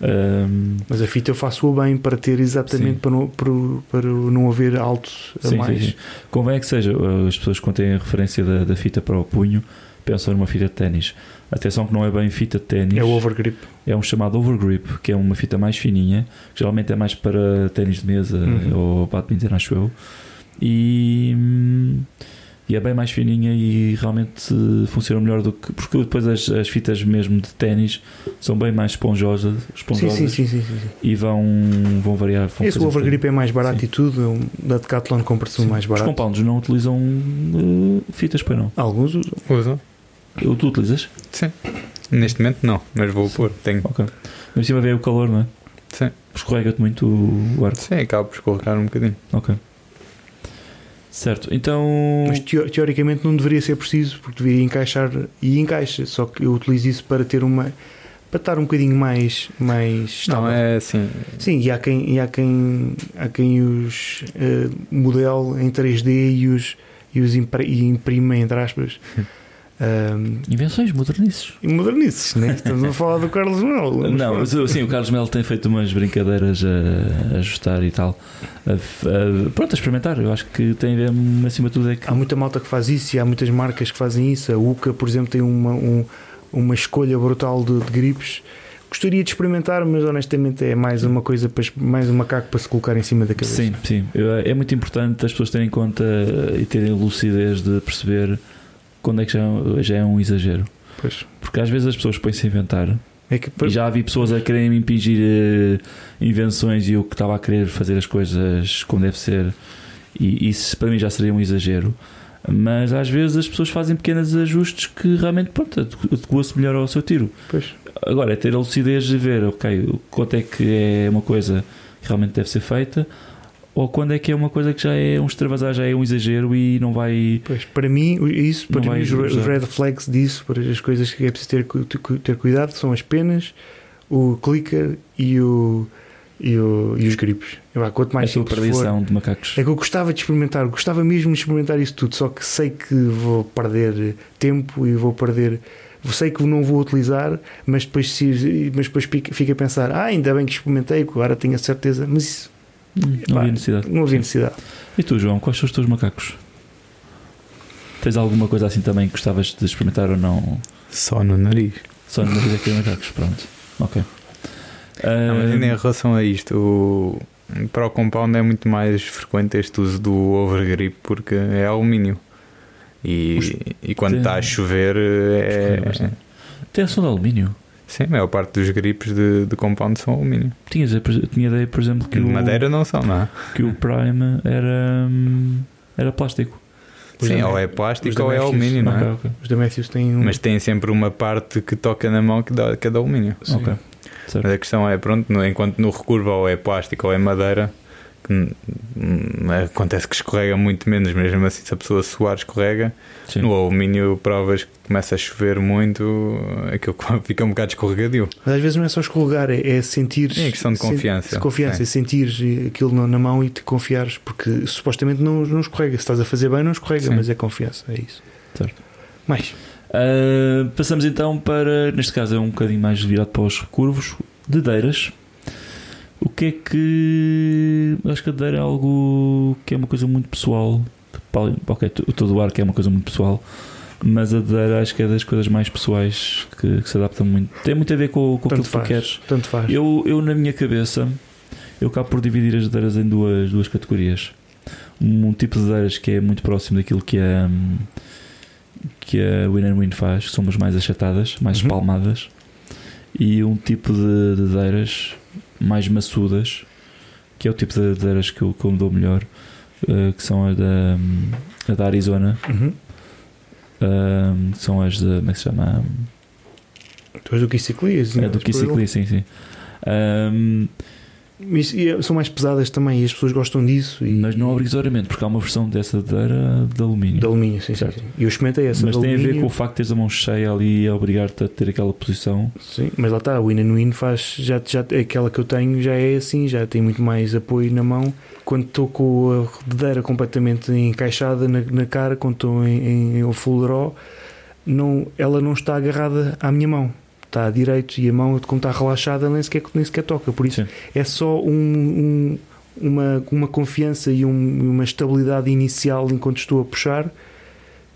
Ahm, Mas a fita eu faço-a bem para ter exatamente Sim. para não, para, para não haver alto a sim, mais. sim, sim. Convém que seja, uh, as pessoas quando têm a referência da, da fita para o punho pensam numa fita de ténis. Atenção que não é bem fita de ténis, É o overgrip. é um chamado overgrip, que é uma fita mais fininha, que geralmente é mais para ténis de mesa Uhum. ou badminton, acho eu. E, e é bem mais fininha e realmente funciona melhor do que. Porque depois as, as fitas mesmo de ténis são bem mais esponjosas, Sim, esponjosas sim, sim, sim, sim, sim. e vão, vão variar. Vão Esse overgrip é mais barato Sim. e tudo. é um- Da Decathlon compra-se um mais Os barato. compounds não utilizam uh, fitas, pois não? Alguns usam. Usam? Eu- Tu utilizas? Sim. Neste momento não, mas vou pôr. Tenho. Ok. Mas em cima veio o calor, não é? Sim. Escorrega-te muito o arco. Sim, acaba por escorregar um bocadinho. Ok. Certo, então. Mas teo- teoricamente não deveria ser preciso, porque deveria encaixar e encaixa. Só que eu utilizo isso para ter uma. para estar um bocadinho mais. mais estável. Não, é assim. Sim, e há quem, e há quem, há quem os eh, modele em 3D e os, e os impre, e imprime, entre aspas. Um, Invenções modernices. e modernices, né? Estamos a falar do Carlos Melo. Não, mas, sim, o Carlos Melo tem feito umas brincadeiras a, a ajustar e tal. A, a- pronto, a experimentar. Eu acho que tem a ver, acima de tudo, é que. Há muita malta que faz isso e há muitas marcas que fazem isso. A UCA, por exemplo, tem uma, um- uma escolha brutal de, de gripes. Gostaria de experimentar, mas honestamente é mais uma coisa, para, mais um macaco para se colocar em cima da cabeça. Sim, sim. É muito importante as pessoas terem em conta e terem lucidez de perceber quando é que já, já é um exagero. Pois. Porque às vezes as pessoas põem-se a inventar É que, E já havia pessoas a quererem me impingir eh, invenções e eu que estava a querer fazer as coisas como deve ser, e isso para mim já seria um exagero. Mas às vezes as pessoas fazem pequenos ajustes que realmente pronto, adequ- adequa-se melhor ao seu tiro. pois. Agora é ter a lucidez de ver, ok, quanto é que é uma coisa que realmente deve ser feita, ou quando é que é uma coisa que já é um extravasar, já é um exagero e não vai. Pois, para mim, isso, para mim, os red flags disso, para as coisas que é preciso ter, ter cuidado, são as penas, o clicker e, o, e, o, e os gripes. Eu, quanto mais a tua for, de macacos. É que eu gostava de experimentar, gostava mesmo de experimentar isso tudo, só que sei que vou perder tempo e vou perder. Sei que não vou utilizar, mas depois, se- mas depois fico fico a pensar: ah, ainda bem que experimentei, agora tenho a certeza. Mas isso Hum, não havia necessidade. não havia necessidade. E tu, João, quais são os teus macacos? Tens alguma coisa assim também que gostavas de experimentar ou não? Só no nariz. Só no nariz aqui macacos, pronto. Ok. Não, mas ainda em relação a isto, o- para o compound é muito mais frequente este uso do overgrip porque é alumínio. E, Os- e quando tem- está a chover escorrega é. bastante. Tem ação de alumínio. Sim, a maior parte dos gripes de, de compound são alumínio. Tinhas, eu tinha ideia, por exemplo, que De o, madeira não são, não é? que o Prime era, hum, era plástico. Os Sim, ou é plástico ou é alumínio, não é? ok. Os da Matthews têm um. Mas tem sempre uma parte que toca na mão que, dá, que é de alumínio. Sim. Ok. Certo. Mas a questão é, pronto, no- enquanto no recurva ou é plástico ou é madeira, acontece que escorrega muito menos, mesmo assim se a pessoa suar escorrega. Sim. No alumínio provas que começa a chover muito, aquilo fica um bocado escorregadio. Mas às vezes não é só escorregar, é, é sentir. É questão de confiança. confiança, Sim. é sentir aquilo na, na mão e te confiares, porque supostamente não, não escorrega. Se estás a fazer bem, não escorrega, Sim. mas é confiança, é isso. Certo. Mais. Ah, passamos então para, neste caso é um bocadinho mais virado para os recurvos, dedeiras. O que é que. Acho que a é algo que é uma coisa muito pessoal. Ok, todo o arco é uma coisa muito pessoal, mas a dedeira acho que é das coisas mais pessoais que, que se adapta muito. Tem muito a ver com, com aquilo Tanto que tu faz. queres. Tanto faz. Eu, eu, na minha cabeça, eu acabo por dividir as dedeiras em duas, duas categorias. Um tipo de dedeiras que é muito próximo daquilo que a, que a Win and Win faz, que são as mais achatadas, mais Uhum. espalmadas, e um tipo de dedeiras mais maçudas, que é o tipo de dedeiras que eu, que eu me dou melhor, eh, que são as da, a da Arizona, Uhum. que são as de. Como é que se chama? Tu és do Kissiclias, É do Kissicli, sim, sim. E são mais pesadas também e as pessoas gostam disso. E, Mas não obrigatoriamente, porque há uma versão dessa dadeira de alumínio. De alumínio, sim, Certo. sim. Eu experimentei essa Mas tem a ver alumínio. com o facto de teres a mão cheia ali a obrigar-te a ter aquela posição. Sim, mas lá está, o In and Win faz, já, já, aquela que eu tenho já é assim, já tem muito mais apoio na mão. Quando estou com a rodeira completamente encaixada na, na cara, quando estou em, em full draw, não, ela não está agarrada à minha mão. Está direito e a mão, como está relaxada, nem sequer, nem sequer toca. Por isso Sim. é só um- um- uma, uma confiança e um- uma estabilidade inicial enquanto estou a puxar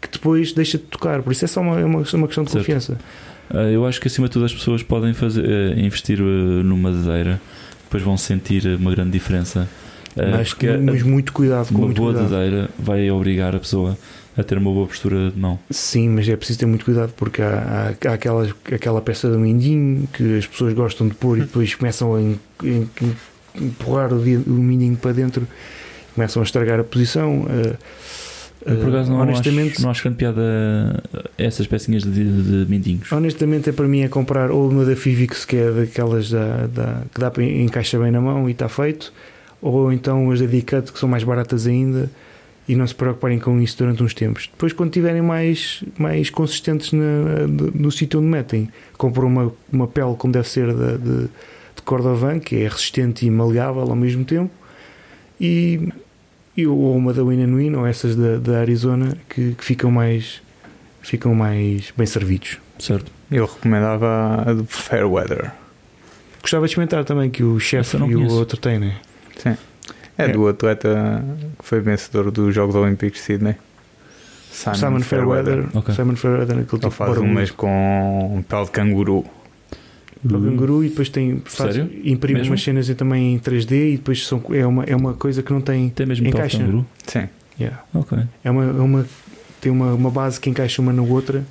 que depois deixa de tocar. Por isso é só uma, é uma, uma questão de Certo. confiança. Ah, Eu acho que acima de tudo as pessoas podem fazer, eh, investir eh, numa dadeira, depois vão sentir uma grande diferença. Ah, mas, a- mas muito cuidado, com uma muito boa cuidado. vai obrigar a pessoa a ter uma boa postura de mão. Sim, mas é preciso ter muito cuidado porque há, há, há aquelas, aquela peça do mindinho que as pessoas gostam de pôr e depois começam a em- em- empurrar o, o mindinho para dentro, começam a estragar a posição. Eu, por acaso não honestamente, acho, não acho grande piada essas pecinhas de, de mindinhos. honestamente é para mim é comprar ou uma da Fivix que é daquelas da, da- que dá para encaixar bem na mão e está feito, ou então as da D-Cut que são mais baratas ainda e não se preocuparem com isso durante uns tempos. Depois, quando estiverem mais, mais consistentes na- no, no sítio onde metem, compram uma, uma pele como deve ser da- de, de Cordovan, que é resistente e maleável ao mesmo tempo, e, e ou uma da Win Win, ou essas da, da Arizona, que, que ficam mais ficam mais bem servidos. Certo? Eu recomendava a do Fairweather. Gostava de experimentar também que o chefe e o conheço. outro têm, né? É, É. do atleta que foi vencedor dos Jogos Olímpicos de Sydney. Simon, Simon Fairweather. Ok. Simon Fairweather, aquele Ele tipo faz um mês com pele de canguru. para o canguru e depois tem faz, Sério? imprime Mesmo? umas cenas também em 3D e depois são, é, uma, é uma coisa que não tem Tem mesmo pele de Encaixa. canguru? Sim. yeah. Ok. é uma, é uma tem uma, uma base que encaixa uma na outra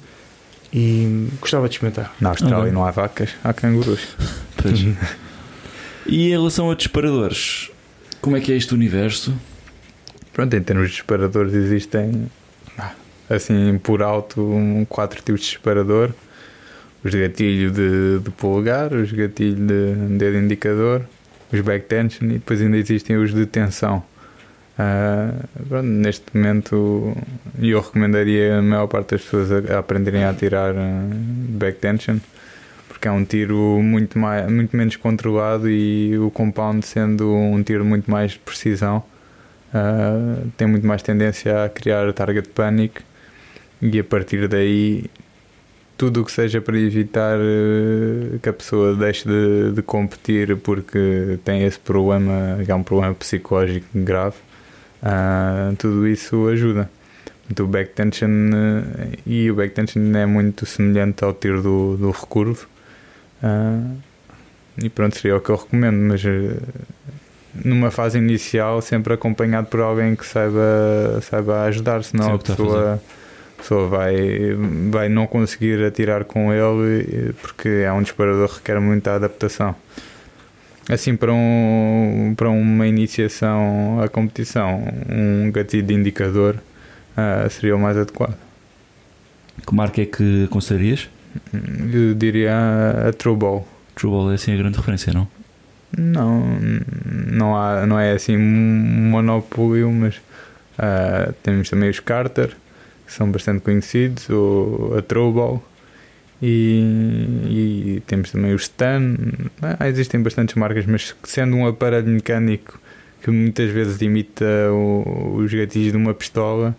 e gostava de experimentar Na Austrália Ok. não há vacas, há cangurus. Pois. E em relação a disparadores, como é que é este universo? Pronto, em termos de disparadores existem ah, assim por alto um, quatro tipos de disparador. Os de gatilho de, de polegar, os de gatilho de dedo indicador, os back tension e depois ainda existem os de tensão. Ah, pronto, neste momento eu recomendaria a maior parte das pessoas a, a aprenderem a tirar ah, back tension porque é um tiro muito, mais, muito menos controlado e o compound sendo um tiro muito mais de precisão ah, tem muito mais tendência a criar target panic e a partir daí tudo o que seja para evitar eh, que a pessoa deixe de, de competir porque tem esse problema, que é um problema psicológico grave, ah, tudo isso ajuda. O back tension e o back tension é muito semelhante ao tiro do, do recurvo. Ah, e pronto, seria o que eu recomendo, mas eh, numa fase inicial sempre acompanhado por alguém que saiba, saiba ajudar, senão Sim, a pessoa, a pessoa vai, vai não conseguir atirar com ele eh, porque é um disparador que requer muita adaptação. Assim, para, um, para uma iniciação à competição, um gatilho de indicador ah, seria o mais adequado. Que marca é que aconselharias? Eu diria a, True Ball. True Ball é assim a grande referência, não? Não, não, há, não é assim um monopólio, mas ah, temos também os Carter, que são bastante conhecidos, ou a Trowball, e, e temos também o Stan. Ah, existem bastantes marcas, mas sendo um aparelho mecânico que muitas vezes imita o- os gatilhos de uma pistola,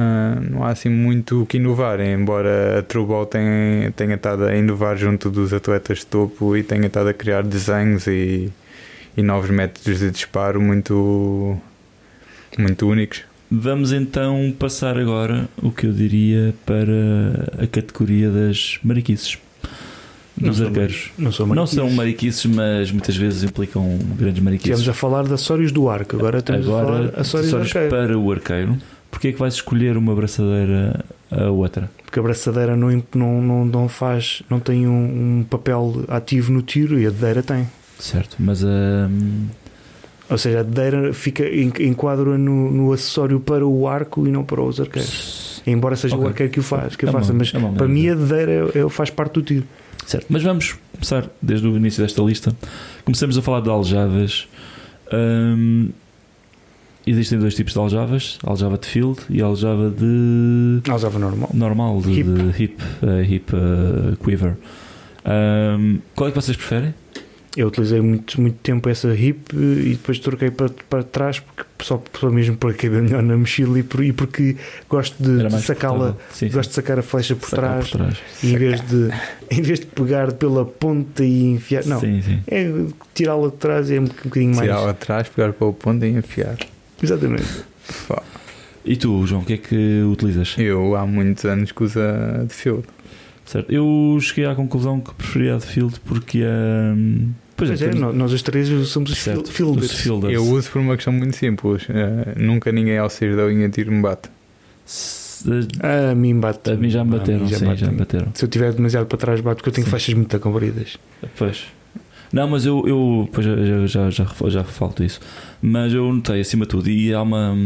ah, não há assim muito o que inovar, embora a Trubal tenha, tenha estado a inovar junto dos atletas de topo e tenha estado a criar desenhos e, e novos métodos de disparo muito, muito únicos. Vamos então passar agora o que eu diria para a categoria das mariquices. Não Dos são arqueiros. não sou Não são mariquices, mas muitas vezes implicam grandes mariquices. Estivemos a falar de acessórios do arco, agora estamos a falar Agora, acessórios, acessórios arqueiro. para o arqueiro. Porquê é que vais escolher uma abraçadeira a outra? Porque a braçadeira não, não, não, não faz, não tem um, um papel ativo no tiro e a dedeira tem. Certo, mas hum, Ou seja, a dedeira fica, en- enquadra no, no acessório para o arco e não para os arqueiros. Embora seja Ok. o arqueiro que o faz, que É uma- faça, mas é uma para maneira mim a dedeira é- é- faz parte do tiro. Certo, mas vamos começar desde o início desta lista. Começamos a falar de aljavas. Hum, existem dois tipos de aljavas: aljava de field e aljava de Aljava normal. normal, de Hip. de hip, eh, hip eh, quiver. Hum, qual é que vocês preferem? Eu utilizei muito, muito tempo essa hip e depois troquei para, para trás porque só, só mesmo para caber melhor na mochila e, por, e porque gosto de, de sacá-la, gosto de sacar a flecha por. Sacar trás, por trás. e em vez, de, em vez de pegar pela ponta e enfiar. Não, Sim, sim. é tirá-la de trás é um bocadinho mais. Tirar lá atrás, pegar para o ponto e enfiar. Exatamente. Pá. E tu, João, o que é que utilizas? Eu há muitos anos que usa de field. Certo. Eu cheguei à conclusão que preferia a de field porque hum, pois Pois é, temos- nó- nós os três somos os certo, fil- fielders. os fielders. Eu uso por uma questão muito simples. Eh, nunca ninguém ao sair da linha de tiro me bate. Se- A mim bate. A mim já me A bateram, mim sim, já me bate. bateram. Se eu tiver demasiado para trás, bate porque eu tenho Sim. flechas muito compridas. Pois. Não, mas eu, eu pois já, já, já, já, falto isso. Mas eu notei acima de tudo. E há uma,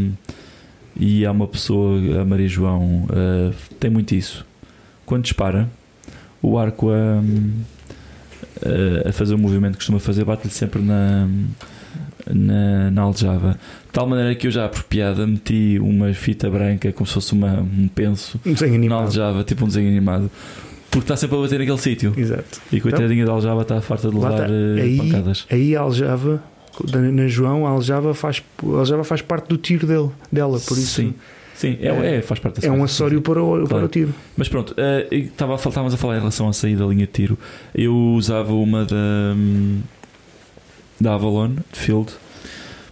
e há uma pessoa, a Maria João, eh, tem muito isso. Quando dispara, o arco a, a, a fazer o movimento que costuma fazer, bate-lhe sempre na, na, na aljava. De tal maneira que eu já apropriada meti uma fita branca como se fosse uma, um penso Um na aljava, tipo um desenho animado. Porque está sempre a bater naquele sítio. Exato. E coitadinha da aljava está farta de levar eh, Aí- pancadas. Aí a aljava, na, João, a aljava faz, a aljava faz parte do tiro dele, dela, por isso Sim, sim é, É- é, faz parte da é um acessório para o, para Claro. o tiro. Mas pronto, eh, e a fal- estávamos a falar em relação à saída da linha de tiro. Eu usava uma da, da Avalon, de Field.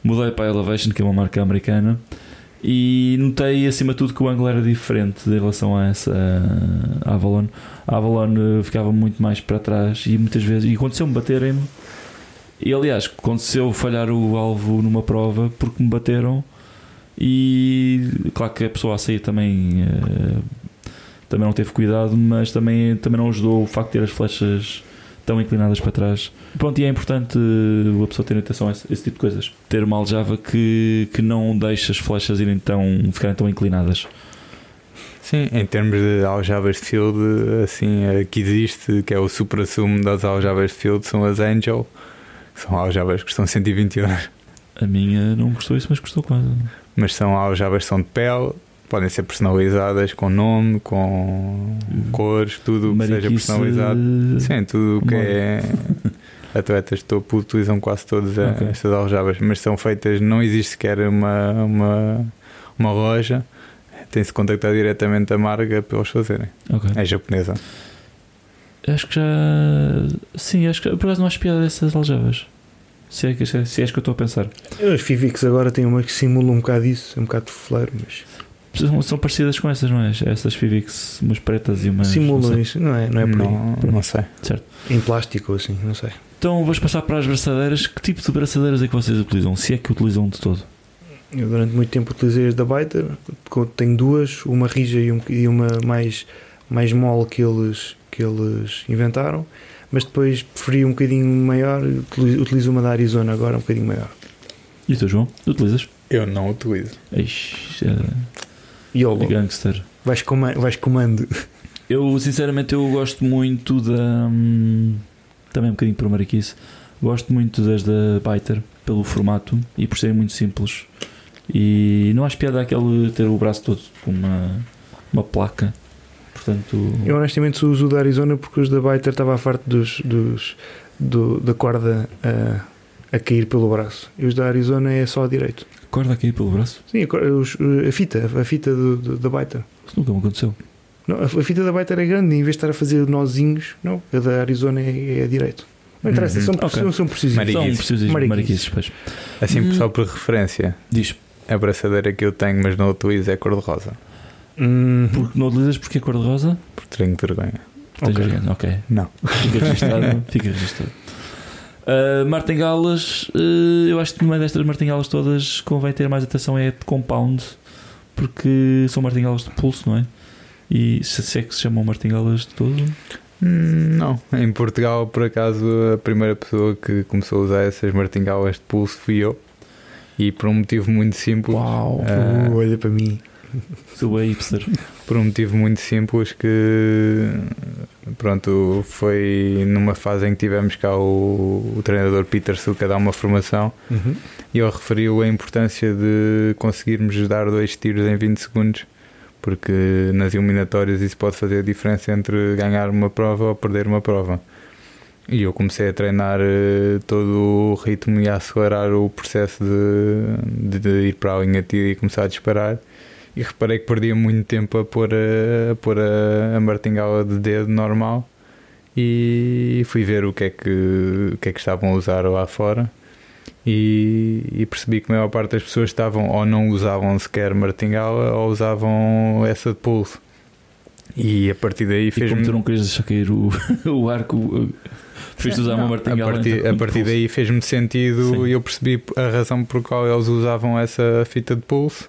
Mudei para a Elevation, que é uma marca americana. E notei acima de tudo que o ângulo era diferente em relação a essa a Avalon. A Avalon eh, ficava muito mais para trás e muitas vezes. E aconteceu-me baterem-me. E aliás, aconteceu falhar o alvo numa prova porque me bateram. E claro que a pessoa a sair também eh, também não teve cuidado, mas também, também não ajudou o facto de ter as flechas tão inclinadas para trás. Pronto, e é importante eh, a pessoa ter atenção a esse, esse tipo de coisas. Ter uma aljava que, que não deixe as flechas irem tão, ficarem tão inclinadas. Sim, em termos de aljavas de field, assim, a que existe, que é o supra-sumo das aljavas de field, são as Angel, que são aljavas que custam 120 euros, A minha não gostou isso, mas gostou quase. mas são aljavas que são de pele, podem ser personalizadas com nome, com cores, tudo o que seja Mariquice, personalizado. Sim, tudo o que é. Atletas de topo utilizam quase todas a- Ok. estas aljavas, mas são feitas, não existe sequer uma, uma, uma loja, tem-se de contactar diretamente a marca para eles fazerem. Ok. É japonesa. Acho que já. Sim, acho que por acaso não acho piada dessas aljavas. Se é, que, se é é que eu estou a pensar. As Fivix agora têm uma que simula um bocado isso, é um bocado de fleiro, mas São, são parecidas com essas, não é? Essas Fivix, umas pretas e umas. não simulam isso, não é? Não é por aí. não, não sei. Em plástico ou assim, não sei. Então vamos passar para as braçadeiras. Que tipo de braçadeiras é que vocês utilizam? Se é que utilizam de todo? Eu durante muito tempo utilizei as da Baiter, tenho duas, uma rija e, um- e uma mais, mais mole que eles, que eles inventaram, mas depois preferi um bocadinho maior, utilizo utilizo uma da Arizona agora, um bocadinho maior. E tu, João? Utilizas? Eu não utilizo. Ixi, é, YOLO, é gangster. vais, coma vais comando. Eu, sinceramente, eu gosto muito da. hum, também um bocadinho por mariquice. Gosto muito das da Biter, pelo formato e por serem muito simples. E não acho piada aquele ter o braço todo com uma, uma placa. Portanto, Eu honestamente uso o da Arizona porque os da Baiter estava à farto dos, dos, do- da corda a, a cair pelo braço. E os da Arizona é só a direito. corda aqui pelo braço. Sim, a, a fita, a fita do, do- da Baiter. Isso nunca me aconteceu. Não, a a fita da Baiter é grande, em vez de estar a fazer nozinhos, não, a da Arizona é, é a direito. Não interessa, Uhum. são, Ok. não são precisos. Mariquices. São precisos Mariquices. mariquices, pois. Assim, Hum. só por referência, Diz, a braçadeira que eu tenho, mas não utilizo, é cor-de-rosa. Hum, porque não utilizas porque é cor-de-rosa? Porque tenho vergonha. Tens Ok. vergonha, ok. Não. Fica registado. fica registado. Uh, martingalas, uh, eu acho que no meio destas martingalas todas convém ter mais atenção é de compound, porque são martingalas de pulso, não é? E se, se é que se chamam martingalas de todo, Hum, Não. Em Portugal, por acaso, a primeira pessoa que começou a usar essas martingalas de pulso fui eu. E por um motivo muito simples. uau, uh, olha para mim. sou a hipster. Por um motivo muito simples que pronto, foi numa fase em que tivemos cá o, o treinador Peter Suca a dar uma formação Uhum. e ele referiu a importância de conseguirmos dar dois tiros em 20 segundos, porque nas eliminatórias isso pode fazer a diferença entre ganhar uma prova ou perder uma prova. E eu comecei a treinar eh, todo o ritmo e a acelerar o processo de, de, ir para a linha de e começar a disparar. E reparei que perdia muito tempo a pôr a, a, pôr a, a martingala de dedo normal. E fui ver o que é que, o que, é que estavam a usar lá fora e, e percebi que a maior parte das pessoas estavam ou não usavam sequer martingala ou usavam essa de pulso. E a partir daí E como tu não querias deixar cair o, o arco, fez usar uma Não, martingala. A partir, então, a partir daí fez-me sentido e eu percebi a razão por qual eles usavam essa fita de pulso.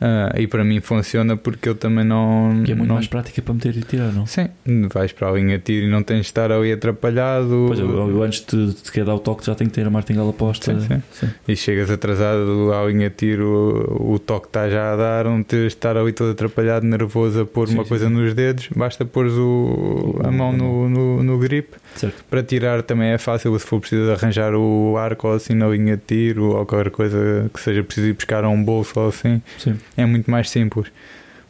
Ah, e para mim funciona porque eu também não. Que é muito não mais prática para meter e tirar, não? Sim, vais para a linha de tiro e não tens de estar ali atrapalhado. Pois eu, eu antes de, de querer dar o toque já tenho que ter a martingala posta. Sim, sim. E chegas atrasado à linha de tiro, o toque está já a dar, não tens de estar ali todo atrapalhado, nervoso a pôr Sim, uma sim, coisa sim. nos dedos, basta pôr o, a mão no, no, no grip. Certo. Para tirar também é fácil, se for preciso arranjar o arco ou assim na linha de tiro ou qualquer coisa que seja preciso ir buscar a um bolso ou assim, Sim. É muito mais simples.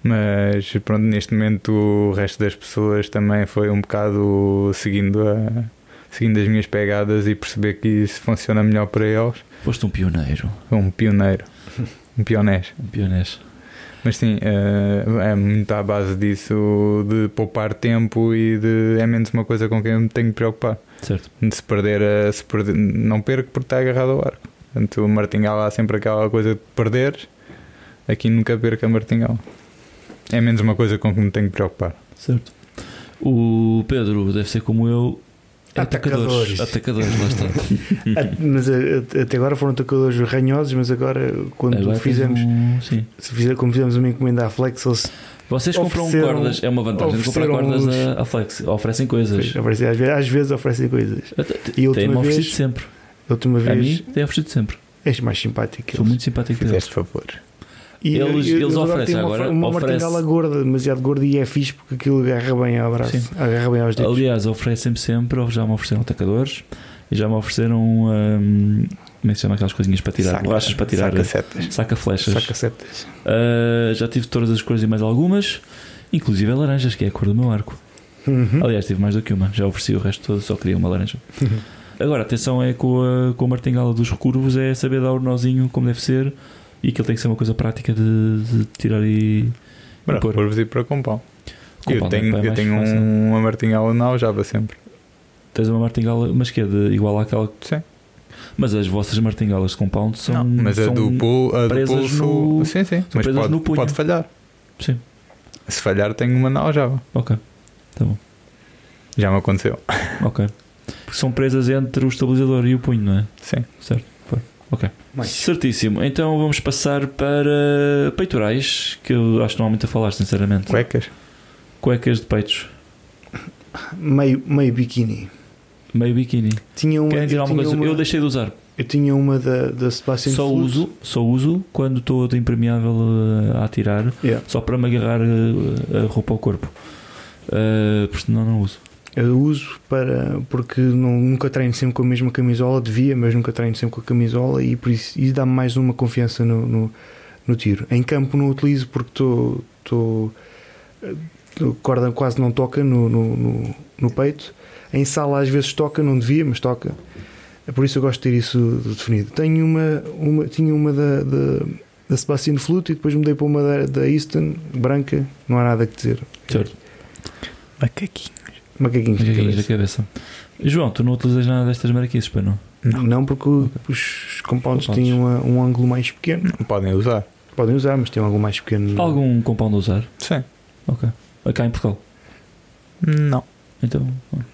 Mas pronto, neste momento o resto das pessoas também foi um bocado seguindo, a, seguindo as minhas pegadas e perceber que isso funciona melhor para eles. Foste um pioneiro. Um pioneiro, um pionês. Um pionês. Mas sim, eh, é muito à base disso de poupar tempo e de é menos uma coisa com quem eu me tenho que preocupar. Certo. De se perder, a- se perder não perco porque está agarrado ao arco. Portanto, o martingala há sempre aquela coisa de perderes, aqui nunca perco a martingala. É menos uma coisa com que me tenho que preocupar. Certo. O Pedro deve ser como eu. Atacadores. Atacadores, lá está. Ah, mas ah, até agora foram tocadores ranhosos, mas agora quando Agora fizemos, um- sim. se fizer, como fizemos uma encomenda à Flex, eles Vocês compram cordas, é uma vantagem de comprar cordas uns- a, a Flex. Oferecem coisas. oferecem, às, vezes, às vezes oferecem coisas. E a última oferecido vez, sempre. a última A mim, vez tem oferecido sempre. és mais simpático. Sou muito simpático deles. Fizeste favor. E Eles- eles agora oferecem uma, agora, uma oferece- martingala gorda, demasiado gorda e é fixe porque aquilo agarra bem ao braço, Sim. agarra bem aos dedos. Aliás, oferecem-me sempre, já me ofereceram atacadores e já me ofereceram. hum, como é que se chama aquelas coisinhas para tirar? Borrachas para tirar. Saca setas. Saca flechas. Saca setas. Ah, já tive todas as cores e mais algumas, inclusive a laranjas, que é a cor do meu arco. Uhum. Aliás, tive mais do que uma, já ofereci o resto todo, só queria uma laranja. Agora, atenção é com a, com a martingala dos recurvos, é saber dar o nozinho como deve ser e aquilo tem que ser uma coisa prática de, de tirar e. Para pôr. ir para compão. Com Eu pau, tenho, é? Eu tenho fácil. um- uma martingala na aljava sempre. Tens uma martingala, mas que é de, igual àquela. Sim. Mas as vossas martingalas de compound são. não, mas a são- do, pul, a do pulso. no- sim, sim. Mas pode, pode falhar. Sim, Se falhar, tenho uma na aljava. ok. Tá bom. Já me aconteceu. Ok. Porque são presas entre o estabilizador e o punho, não é? Sim. Certo. Ok. Mais. Certíssimo. Então vamos passar para peitorais, que eu acho que não há muito a falar, sinceramente. Cuecas. Cuecas de peitos. Meio, meio biquíni. Meio biquíni. Tinha uma, Querem dizer eu, alguma tinha coisa? uma Eu deixei de usar. eu tinha uma da, da Sebastian Só uso, só uso quando estou de impermeável uh, a atirar, Yeah. só para me agarrar uh, a roupa ao corpo. Uh, porque senão não uso. Eu uso para porque não, nunca treino sempre com a mesma camisola, devia, mas nunca treino sempre com a camisola e por isso e dá-me mais uma confiança no, no, no tiro. Em campo não utilizo porque estou. corda quase não toca no, no, no, no peito. Em sala às vezes toca, não devia, mas toca. É por isso eu gosto de ter isso definido. Tenho uma, uma tinha uma da, da, da Sebastian Flute e depois mudei para uma da, da Easton, branca, não há nada a dizer. Certo. Macaquinho. Macaquinhos Macaquinhos da cabeça. cabeça. João, tu não utilizas nada destas maraquices, para não? Não, porque o- os compounds têm uma- um ângulo mais pequeno. Podem usar. Podem usar, mas têm um ângulo mais pequeno. Algum compound a usar? Sim. Ok. Cá em Portugal. Não. Então,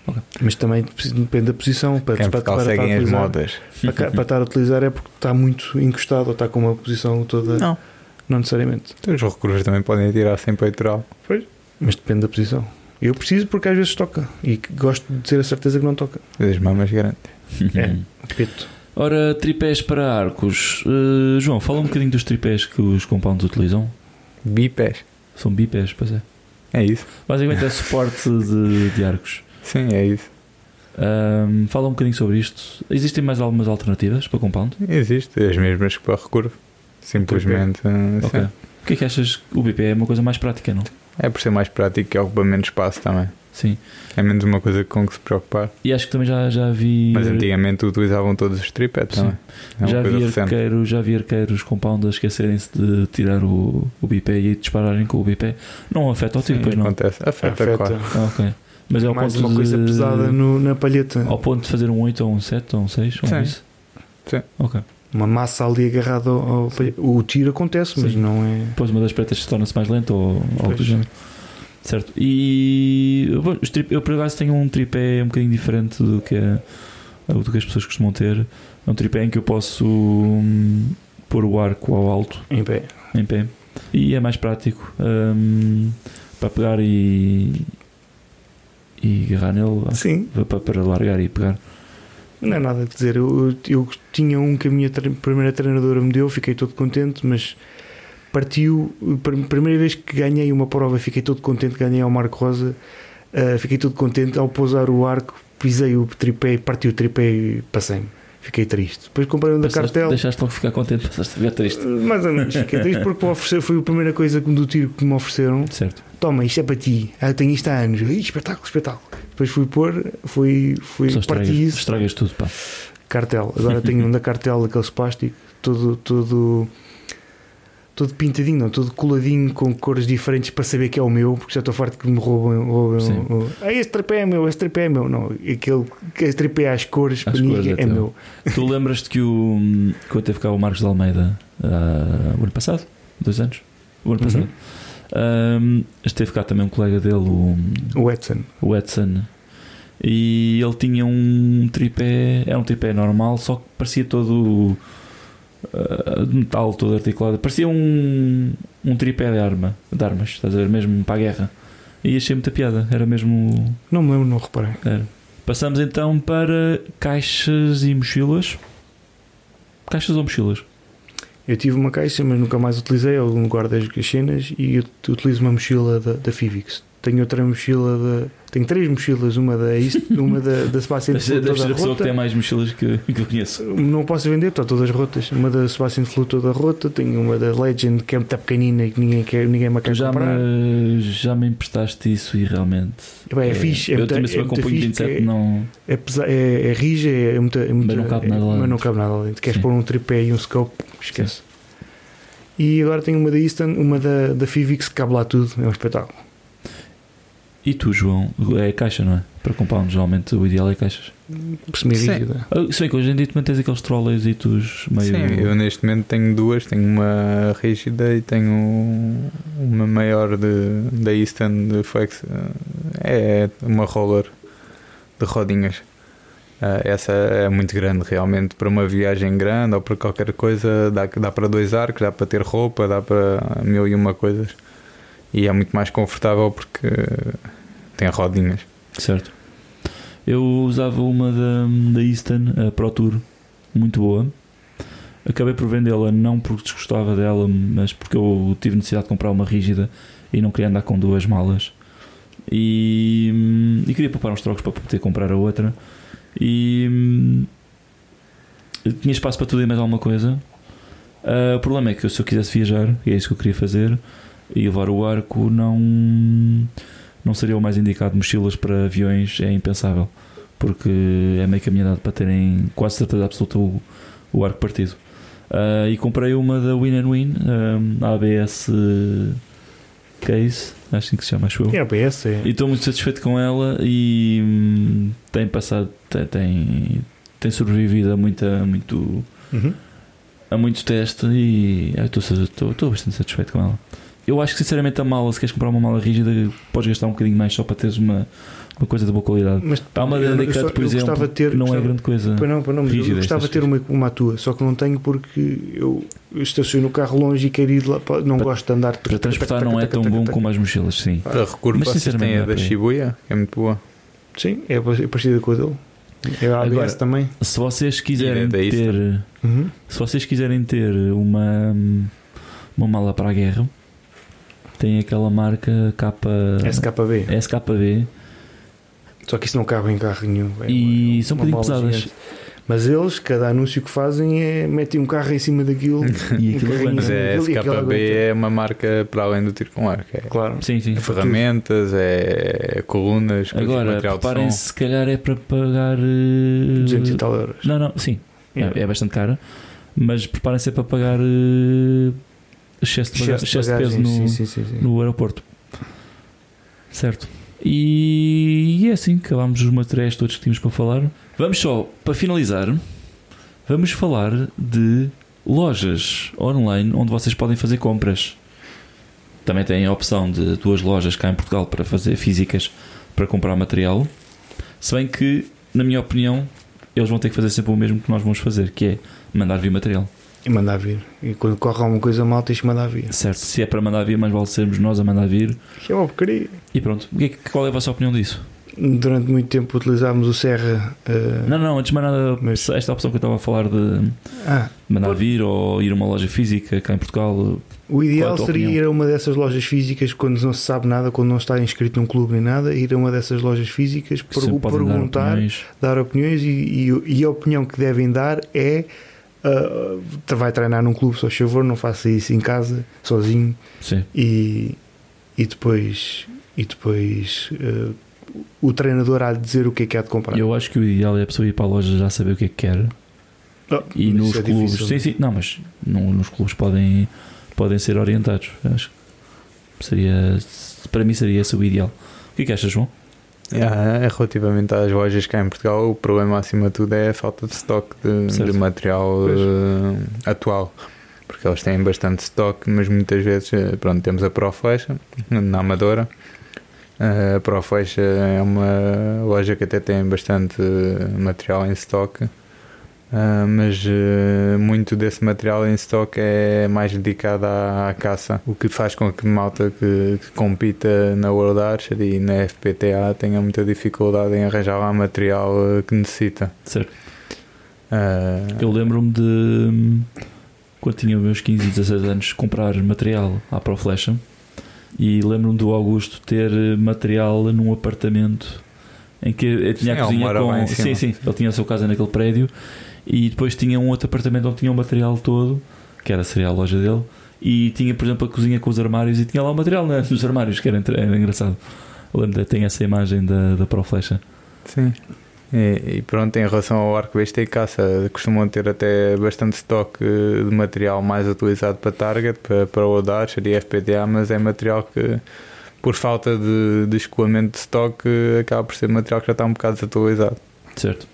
ok. Mas também depende da posição. Para, Quem para, para, estar a seguem as utilizar, modas. para, para estar a utilizar é porque está muito encostado ou está com uma posição toda. Não. Não necessariamente. Então, os recursos também podem tirar sem peitoral. Mas depende da posição. Eu preciso porque às vezes toca. E gosto de ter a certeza que não toca. As mamas grandes. É. Repito. Ora, tripés para arcos. Uh, João, fala um bocadinho dos tripés que os compounds utilizam. Bipés. São bipés, pois é. É isso. Basicamente é suporte de, de arcos. Sim, é isso. Ahm, fala um bocadinho sobre isto. Existem mais algumas alternativas para Compound? Existe, as mesmas que para a Recurvo. Simplesmente. ah, Ok. sim. O que é que achas? O BP é uma coisa mais prática, não? É por ser mais prático e ocupa menos espaço também. Sim. É menos uma coisa com que se preocupar. E acho que também já, já vi. Mas antigamente utilizavam todos os tripés Sim. também. É já vi, recente. arqueiros, já vi arqueiros compound a esquecerem-se de tirar o, o BP e dispararem com o BP. Não afeta o tiro, pois não. acontece. Afeta, Afeta. claro. Ah, ok. Mas é ao mais ponto uma de, coisa pesada no- na palheta. Ao ponto de fazer um 8 ou um 7 ou um 6 ou Sim. um isso? Sim. Ok. Uma massa ali agarrada ao, ao. O tiro acontece, mas Sim. não é. Depois uma das pretas torna-se mais lenta ou algo do Pois. género. Certo. E bom, trip- eu por acaso tenho um tripé um bocadinho diferente do que, é- do que as pessoas costumam ter. É um tripé em que eu posso hum, pôr o arco ao alto Em pé. em pé e é mais prático hum, para pegar e e agarrar nele Sim, para, para largar e pegar. Não é nada a dizer. Eu, eu- tinha um que a minha tre- primeira treinadora me deu, fiquei todo contente, mas partiu. pr- Primeira vez que ganhei uma prova, fiquei todo contente. Ganhei ao Marco Rosa, ah, fiquei todo contente. Ao pousar o arco, pisei o tripé, parti o tripé e passei-me. Fiquei triste. Depois comprei um da Passaste- cartel. Deixaste logo ficar contente, passaste a ficar triste. Mais ou menos, fiquei triste porque oferecer, foi a primeira coisa do tiro que me ofereceram. Certo. Toma, isto é para ti. Ah, tenho isto há anos. Ih, espetáculo, espetáculo. Depois fui pôr, fui, fui Só parti estragas, isso. estragas tudo, pá. Cartel. Agora tenho um da cartel, daqueles plástico, todo, todo, todo pintadinho, não, todo coladinho com cores diferentes para saber que é o meu, porque já estou farto que me roubem. roubem ah, este tripé é meu, este tripé é meu. Não, aquele que este tripé às cores, para mim cores é é, meu. Tu lembras-te que o quando teve cá o Marcos de Almeida ah, o ano passado? Dois anos? O ano Uhum. Ahm, esteve cá também um colega dele, o, O Edson. o Edson, e ele tinha um tripé, é um tripé normal, só que parecia todo de metal, todo articulado. Parecia um, um tripé de arma, de armas, estás a ver? Mesmo para a guerra. E achei muita piada, era mesmo Não me lembro, não reparei. era. Passamos então para caixas e mochilas. Caixas ou mochilas? Eu tive uma caixa, mas nunca mais utilizei. Eu guardo as as cenas e utilizo uma mochila da, da Fivix. Tenho outra mochila. Tenho três mochilas, uma da East, uma da, da Sebastian ser, deve ser a pessoa que tem rota. mais mochilas que, que eu conheço. Não posso vender, estão todas rotas. Uma da Sebastian Flu toda rota, tenho uma da Legend que é muito pequenina e que ninguém, quer, ninguém me quer já comprar. me, já me emprestaste isso e realmente. Bem, é, fixe, é eu também é me muito acompanho fixe, 27, que é- não. É, pesa- é, é rija, é, muito, é muito- Mas não cabe é- nada lá Mas não cabe nada lá. Queres Sim. pôr um tripé e um scope, esquece. E agora tenho uma da Easton, uma da, da Fivix que cabe lá tudo, é um espetáculo. E tu, João? É caixa, não é? Para compound, geralmente o ideal é caixas. Semi-rígida. Ah, Se bem que hoje em dia também tens aqueles trolleys meio. Sim, eu neste momento tenho duas, tenho uma rígida e tenho uma maior de, da Easton de Flex. É uma roller de rodinhas. Ah, essa é muito grande realmente para uma viagem grande ou para qualquer coisa. Dá, dá para dois arcos, dá para ter roupa, dá para mil e uma coisas. E é muito mais confortável porque tem rodinhas. Certo. Eu usava uma da, da Easton, a Pro Tour, muito boa. Acabei por vendê-la não porque desgostava dela, mas porque eu tive necessidade de comprar uma rígida e não queria andar com duas malas. E, e queria poupar uns trocos para poder comprar a outra. E hum, tinha espaço para tudo e mais alguma coisa. Ah, o problema é que se eu quisesse viajar, e é isso que eu queria fazer, e levar o arco, não não seria o mais indicado. Mochilas para aviões é impensável, porque é meio caminhado para terem quase certeza absoluta o, o arco partido. Ah, e comprei uma da Win and Win, ah, ABS Case, acho que se chama, acho eu. É ABS, é. E estou muito satisfeito com ela e hum, tem passado, tem, tem, sobrevivido a, muita, muito Uhum. a muitos testes e ah, estou bastante satisfeito com ela. Eu acho que sinceramente a mala, se queres comprar uma mala rígida, podes gastar um bocadinho mais só para teres uma, uma coisa de boa qualidade. Mas Há uma eu- da eu Cut, só- por exemplo, ter, que não é gostava- grande coisa. Pois não, pois não, mas eu rígida, gostava de ter uma, uma tua, só que não tenho porque eu, eu estaciono o carro longe e quero ir lá, para- não Para- gosto de andar Para transportar não é tão bom como as mochilas, sim. Para recurso, Mas, sinceramente, a é da para. Shibuya, é muito boa. Sim, é pa- parecida com a dele. É a ABS Agora- também. Se vocês quiserem Easter. ter, Uhum. se vocês quiserem ter uma uma mala para a guerra, tem aquela marca K... SKB. SKB Só que isso não cabe em carro nenhum. É e uma- são um bocadinho pesadas. Mas eles, cada anúncio que fazem é metem um carro em cima daquilo. E aquilo Um aguenta. Mas é, aquilo SKB é uma marca para além do tiro com arco. É Claro. Sim, sim. É para ferramentas, é colunas, Agora, preparem-se, se calhar é para pagar. eh, 200 e tal euros. Não, não, sim, Yeah. é, é bastante cara. Mas preparem-se é para pagar eh, excesso de, excesso de peso no, sim, sim, sim, no aeroporto. Certo. E, e é assim que acabámos os materiais todos que tínhamos para falar. Vamos só, para finalizar, vamos falar de lojas online onde vocês podem fazer compras. Também têm a opção de duas lojas cá em Portugal para fazer físicas para comprar material. Se bem que, na minha opinião, eles vão ter que fazer sempre o mesmo que nós vamos fazer, que é mandar vir material. E mandar vir. E quando corre alguma coisa mal, tens que mandar vir. Certo, se é para mandar vir, mais vale sermos nós a mandar vir. Que é uma porcaria. E pronto, é qual é a vossa opinião disso? Durante muito tempo utilizámos o Serra. eh, Não, não, antes de mais nada, Mas- esta opção que eu estava a falar de Ah, mandar Pode- vir ou ir a uma loja física cá em Portugal, o é ideal tua seria opinião? ir a uma dessas lojas físicas quando não se sabe nada, quando não está inscrito num clube nem nada, ir a uma dessas lojas físicas, que per- sempre podem dar perguntar, opiniões. dar opiniões e, e- e a opinião que devem dar é ah, vai treinar num clube, só favor, não faça isso em casa, sozinho Sim, e, e depois e depois ah, o treinador há de dizer o que é que há de comprar. eu acho que o ideal é a pessoa ir para a loja já saber o que é que quer. Ah, E nos é clubes, difícil. sim, sim, não, mas no- nos clubes podem, podem ser orientados. Acho que seria, para mim seria esse o ideal. O que é que achas, João? Yeah, é relativamente às lojas cá em Portugal, o problema acima de tudo é a falta de stock de, de material eh, atual. Porque eles têm bastante stock, mas muitas vezes, eh, pronto, temos a Proflecha na Amadora. Eh, A Proflecha é uma loja que até tem bastante material em stock. Ah, mas eh, muito desse material em stock é mais dedicado à, à caça, o que faz com que malta que, que compita na World Archer e na FPTA tenha muita dificuldade em arranjar lá material eh, que necessita. Certo. Eu lembro-me de quando tinha meus 15 e 16 anos comprar material à ProFlash e lembro-me do Augusto ter eh, material num apartamento em que eu tinha Sim, a ele cozinha com. Sim, sim, ele tinha a sua casa naquele prédio e depois tinha um outro apartamento onde tinha o material todo, que era seria a loja dele, e tinha, por exemplo, a cozinha com os armários e tinha lá o material né, nos armários, que era, era engraçado. Eu lembro ter essa imagem da, da ProFlash. Sim. E, e pronto, em relação ao arco besta e caça, costumam ter até bastante stock eh, de material mais utilizado para target, para, para o Archer e FPTA, mas é material que, por falta de, de escoamento de stock, eh, acaba por ser material que já está um bocado desatualizado. Certo.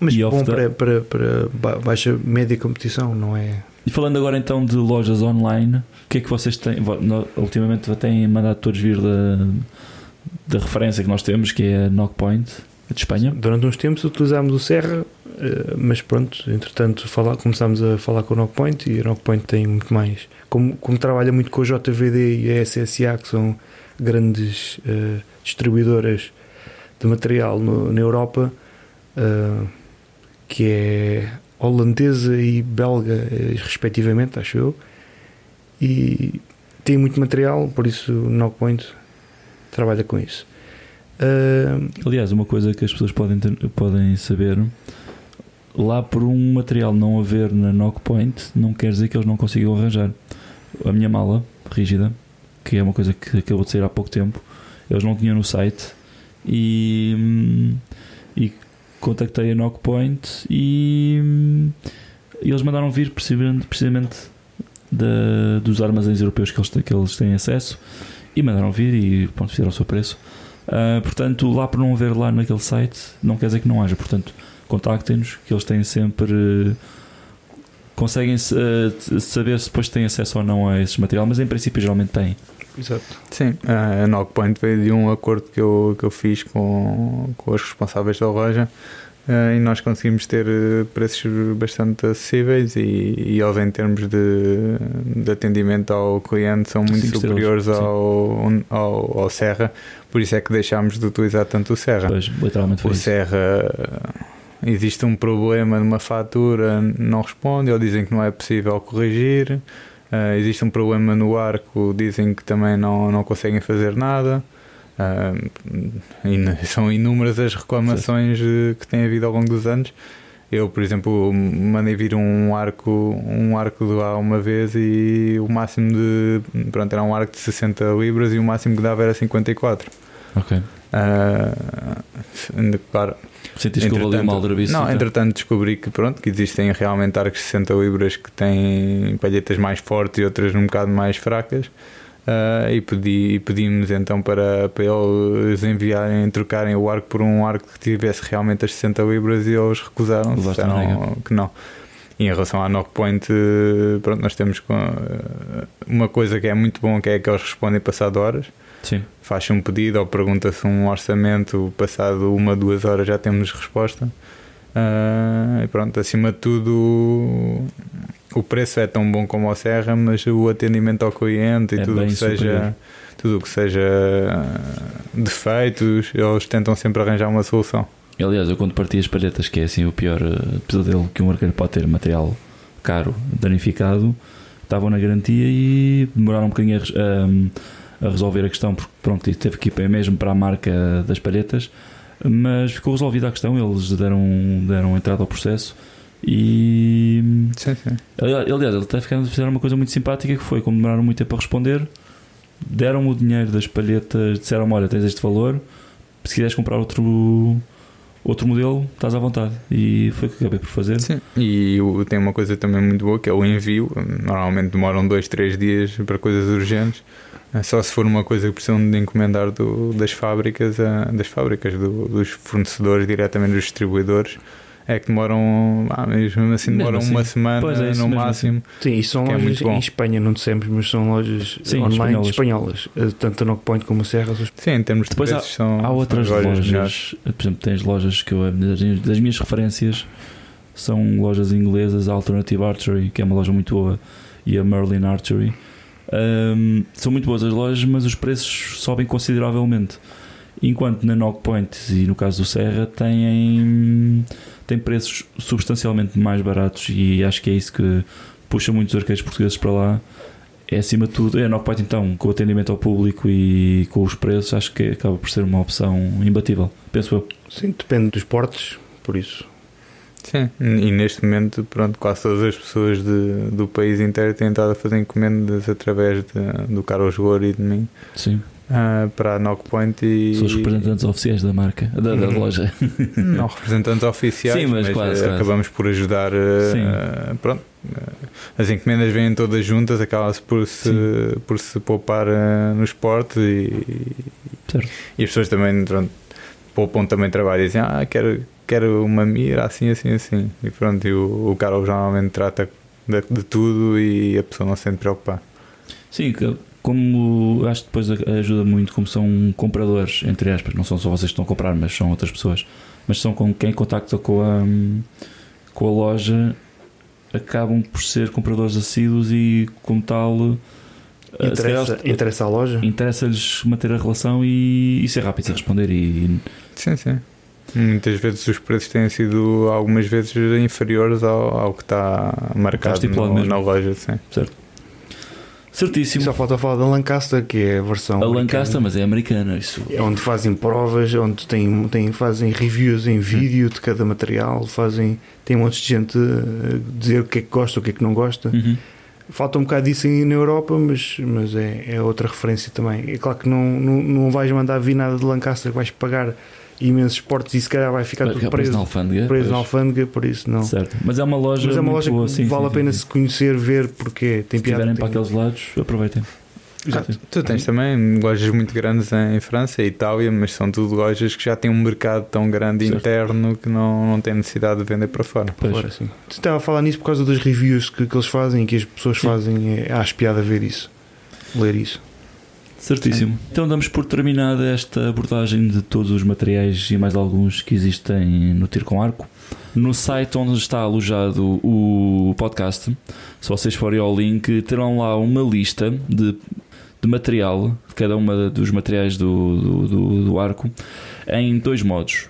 Mas E bom para, para, para ba- baixa média competição, não é? E falando agora então de lojas online, o que é que vocês têm? Ultimamente têm mandado todos vir da, da referência que nós temos, que é a Knockpoint, de Espanha. Durante uns tempos utilizámos o Serra, eh, mas pronto, entretanto falar, começámos a falar com o Knockpoint e a Knockpoint tem muito mais. Como, como trabalha muito com a JVD e a SSA, que são grandes eh, distribuidoras de material no- na Europa, eh, que é holandesa e belga, eh, respectivamente, acho eu, e tem muito material, por isso Knockpoint trabalha com isso. Eh, Aliás, uma coisa que as pessoas podem, ter- podem saber, lá por um material não haver na Knockpoint, não quer dizer que eles não consigam arranjar. A minha mala rígida, que é uma coisa que acabou de sair há pouco tempo, eles não tinham no site e, hum, e contactei a Knockpoint e hum, eles mandaram vir precisamente, precisamente da- dos armazéns europeus que eles, têm- que eles têm acesso e mandaram vir e pronto, fizeram o seu preço. Ah, portanto, lá por não haver lá naquele site, não quer dizer que não haja. Portanto, contactem-nos, que eles têm sempre. conseguem t- saber se depois têm acesso ou não a esse material, mas em princípio geralmente têm. Exato. Sim, a Knockpoint veio de um acordo que eu, que eu fiz com, com os responsáveis da loja eh, e nós conseguimos ter eh, preços bastante acessíveis e, e eles em termos de, de atendimento ao cliente são muito Cinco superiores sim. ao, ao, ao Serra, por isso é que deixámos de utilizar tanto o Serra. Pois, literalmente foi O isso. Serra existe um problema numa fatura, não responde, ou dizem que não é possível corrigir. Uh, existe um problema no arco, dizem que também não, não conseguem fazer nada. Uh, são inúmeras as reclamações uh, que têm havido ao longo dos anos. Eu, por exemplo, mandei vir um arco, um arco de lá uma vez e o máximo de. Pronto, era um arco de 60 libras e o máximo que dava era 54. Ok. Uh, claro. Sentiste que houve ali uma Não, então? entretanto descobri que, pronto, que existem realmente arcos de 60 libras que têm palhetas mais fortes e outras um bocado mais fracas. Uh, e, pedi, e pedimos então para, para eles enviarem, trocarem o arco por um arco que tivesse realmente as 60 libras e eles recusaram, disseram que não. E em relação à Knockpoint, pronto, nós temos uma coisa que é muito bom que é que eles respondem passado horas. Sim. Faz-se um pedido ou pergunta-se um orçamento, passado uma, duas horas já temos resposta. Uh, e pronto, acima de tudo, o preço é tão bom como o Serra, mas o atendimento ao cliente e é tudo o que seja tudo que seja defeitos, eles tentam sempre arranjar uma solução. Aliás, eu quando parti as palhetas, que é assim o pior eh, pesadelo que um arqueiro pode ter, material caro, danificado, estavam na garantia e demoraram um bocadinho a, a resolver a questão, porque pronto, teve que ir mesmo para a marca das palhetas, mas ficou resolvida a questão, eles deram, deram entrada ao processo e. Sim, sim. Aliás, eles até fizeram uma coisa muito simpática que foi, como demoraram muito tempo a responder, deram-me o dinheiro das palhetas, disseram-me: Olha, tens este valor, se quiseres comprar outro outro modelo, estás à vontade. E foi o que acabei por fazer. Sim, e tem uma coisa também muito boa que é o envio. Normalmente demoram dois, três dias para coisas urgentes. É só se for uma coisa que precisam de encomendar do, das fábricas, das fábricas, do, dos fornecedores, diretamente dos distribuidores é que demoram, ah, mesmo assim demoram assim. uma semana é no máximo. Assim. Sim, e são é lojas é em Espanha, não dissemos, mas são lojas Sim, online espanholas. espanholas, eh, tanto a Knockpoint como a Serra. Sim, em termos de Depois preços, há, são há outras lojas, lojas por exemplo, tens lojas que eu, das minhas referências são lojas inglesas, a Alternative Archery, que é uma loja muito boa, e a Merlin Archery. Um, são muito boas as lojas, mas os preços sobem consideravelmente. Enquanto na Knockpoint e no caso do Serra têm tem preços substancialmente mais baratos e acho que é isso que puxa muitos arqueiros portugueses para lá. É acima de tudo, é Knockpoint então, com o atendimento ao público e com os preços, acho que acaba por ser uma opção imbatível, penso eu. Sim, depende dos portes, por isso. Sim, e neste momento, pronto, quase todas as pessoas de, do país inteiro têm estado a fazer encomendas através de, do Carlos Gouro e de mim. Sim uh, para a Knockpoint e. São os representantes oficiais da marca, da, da uhum. loja. Não representantes oficiais, Sim, mas, mas quase, acabamos quase. por ajudar. Uh, pronto. As encomendas vêm todas juntas, acaba-se por se, por se poupar no esporte e, certo. e as pessoas também pronto, poupam também trabalho e dizem, ah, quero, quero uma mira assim, assim, assim. E pronto, e o, o Carlos normalmente trata de, de, tudo e a pessoa não se sente preocupar. Sim, como acho que depois ajuda muito, como são compradores, entre aspas, não são só vocês que estão a comprar, mas são outras pessoas, mas são com quem contacta com a, com a loja, acabam por ser compradores assíduos e, como tal, eh, interessa, interessa a loja? Interessa-lhes manter a relação e, e ser rápido a responder. E... Sim, sim. Muitas vezes os preços têm sido algumas vezes inferiores ao, ao que está marcado no, na loja. Sim. Certo. Certíssimo. E só falta falar da Lancaster, que é a versão. A Lancaster, mas é americana. Isso. É onde fazem provas, onde tem, tem, fazem reviews em vídeo de cada material, fazem. Tem um monte de gente a dizer o que é que gosta, o que é que não gosta. Uhum. Falta um bocado disso aí na Europa, mas, mas é, é outra referência também. É claro que não, não, não vais mandar vir nada de Lancaster, vais pagar imensos portos e se calhar vai ficar tudo preso na alfândega, preso na alfândega, por isso não. Certo. Mas é uma loja, Mas é uma loja boa, que sim, vale sim, a pena sim. se conhecer, ver porque tem se piada. Se estiverem para aqueles lados, aproveitem. Ah, tu tens também lojas muito grandes em França e Itália, mas são tudo lojas que já têm um mercado tão grande certo. interno que não, não têm necessidade de vender para fora. Sim. Tu estava a falar nisso por causa das reviews que, que eles fazem e que as pessoas sim. fazem. É, acho piada ver isso, ler isso. Certíssimo. Então damos por terminada esta abordagem de todos os materiais e mais alguns que existem no tiro com arco. No site onde está alojado o podcast, se vocês forem ao link, terão lá uma lista de, de material, de cada um dos materiais do, do, do, do arco, em dois modos.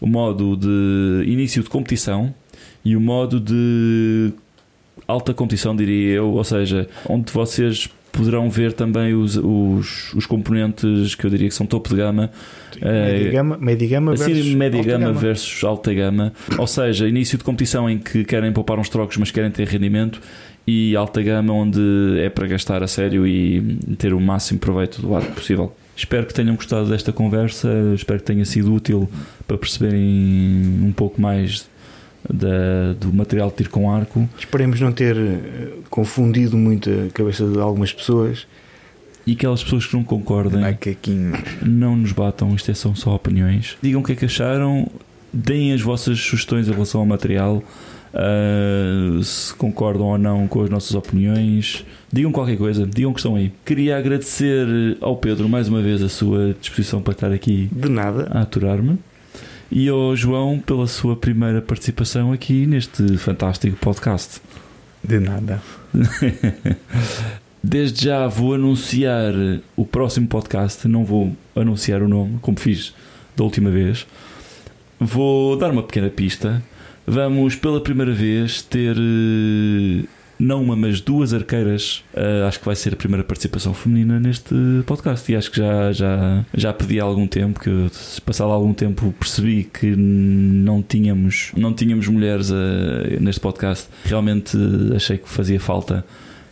O modo de início de competição e o modo de alta competição, diria eu, ou seja, onde vocês poderão ver também os, os, os componentes que eu diria que são topo de gama. Média gama, média gama versus média alta gama, gama. versus alta gama. Ou seja, início de competição em que querem poupar uns trocos, mas querem ter rendimento. E alta gama, onde é para gastar a sério e ter o máximo proveito do lado possível. Espero que tenham gostado desta conversa, espero que tenha sido útil para perceberem um pouco mais da- do material de tiro com arco Esperemos não ter eh, confundido muito a cabeça de algumas pessoas. e aquelas pessoas que não concordem Macaquinho. não nos batam, isto é- são só opiniões. Digam o que é que acharam, deem as vossas sugestões em relação ao material, ah, se concordam ou não com as nossas opiniões. Digam qualquer coisa, digam que estão aí. Queria agradecer ao Pedro mais uma vez a sua disposição para estar aqui De nada. a aturar-me. E ao João pela sua primeira participação aqui neste fantástico podcast. De nada. Desde já vou anunciar o próximo podcast, não vou anunciar o nome, como fiz da última vez. Vou dar uma pequena pista. Vamos pela primeira vez ter eh, não uma, mas duas arqueiras. Eh, acho que vai ser a primeira participação feminina neste podcast. E acho que já, já, já pedi há algum tempo, que passado algum tempo percebi que não tínhamos, não tínhamos mulheres eh, neste podcast. Realmente eh, achei que fazia falta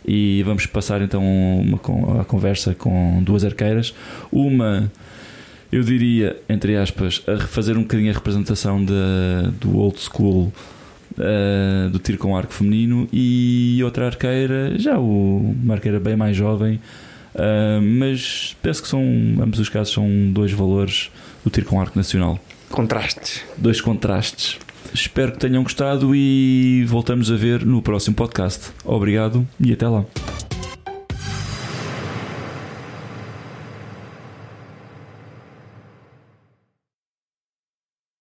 e vamos passar então uma, a conversa com duas arqueiras. Uma, eu diria, entre aspas, a fazer um bocadinho a representação da, do old school eh, do tiro com arco feminino e outra arqueira, já o, uma arqueira bem mais jovem, eh, mas penso que são, ambos os casos são dois valores do tiro com arco nacional Contrastes. dois contrastes. Espero que tenham gostado e voltamos a ver no próximo podcast. Obrigado e até lá.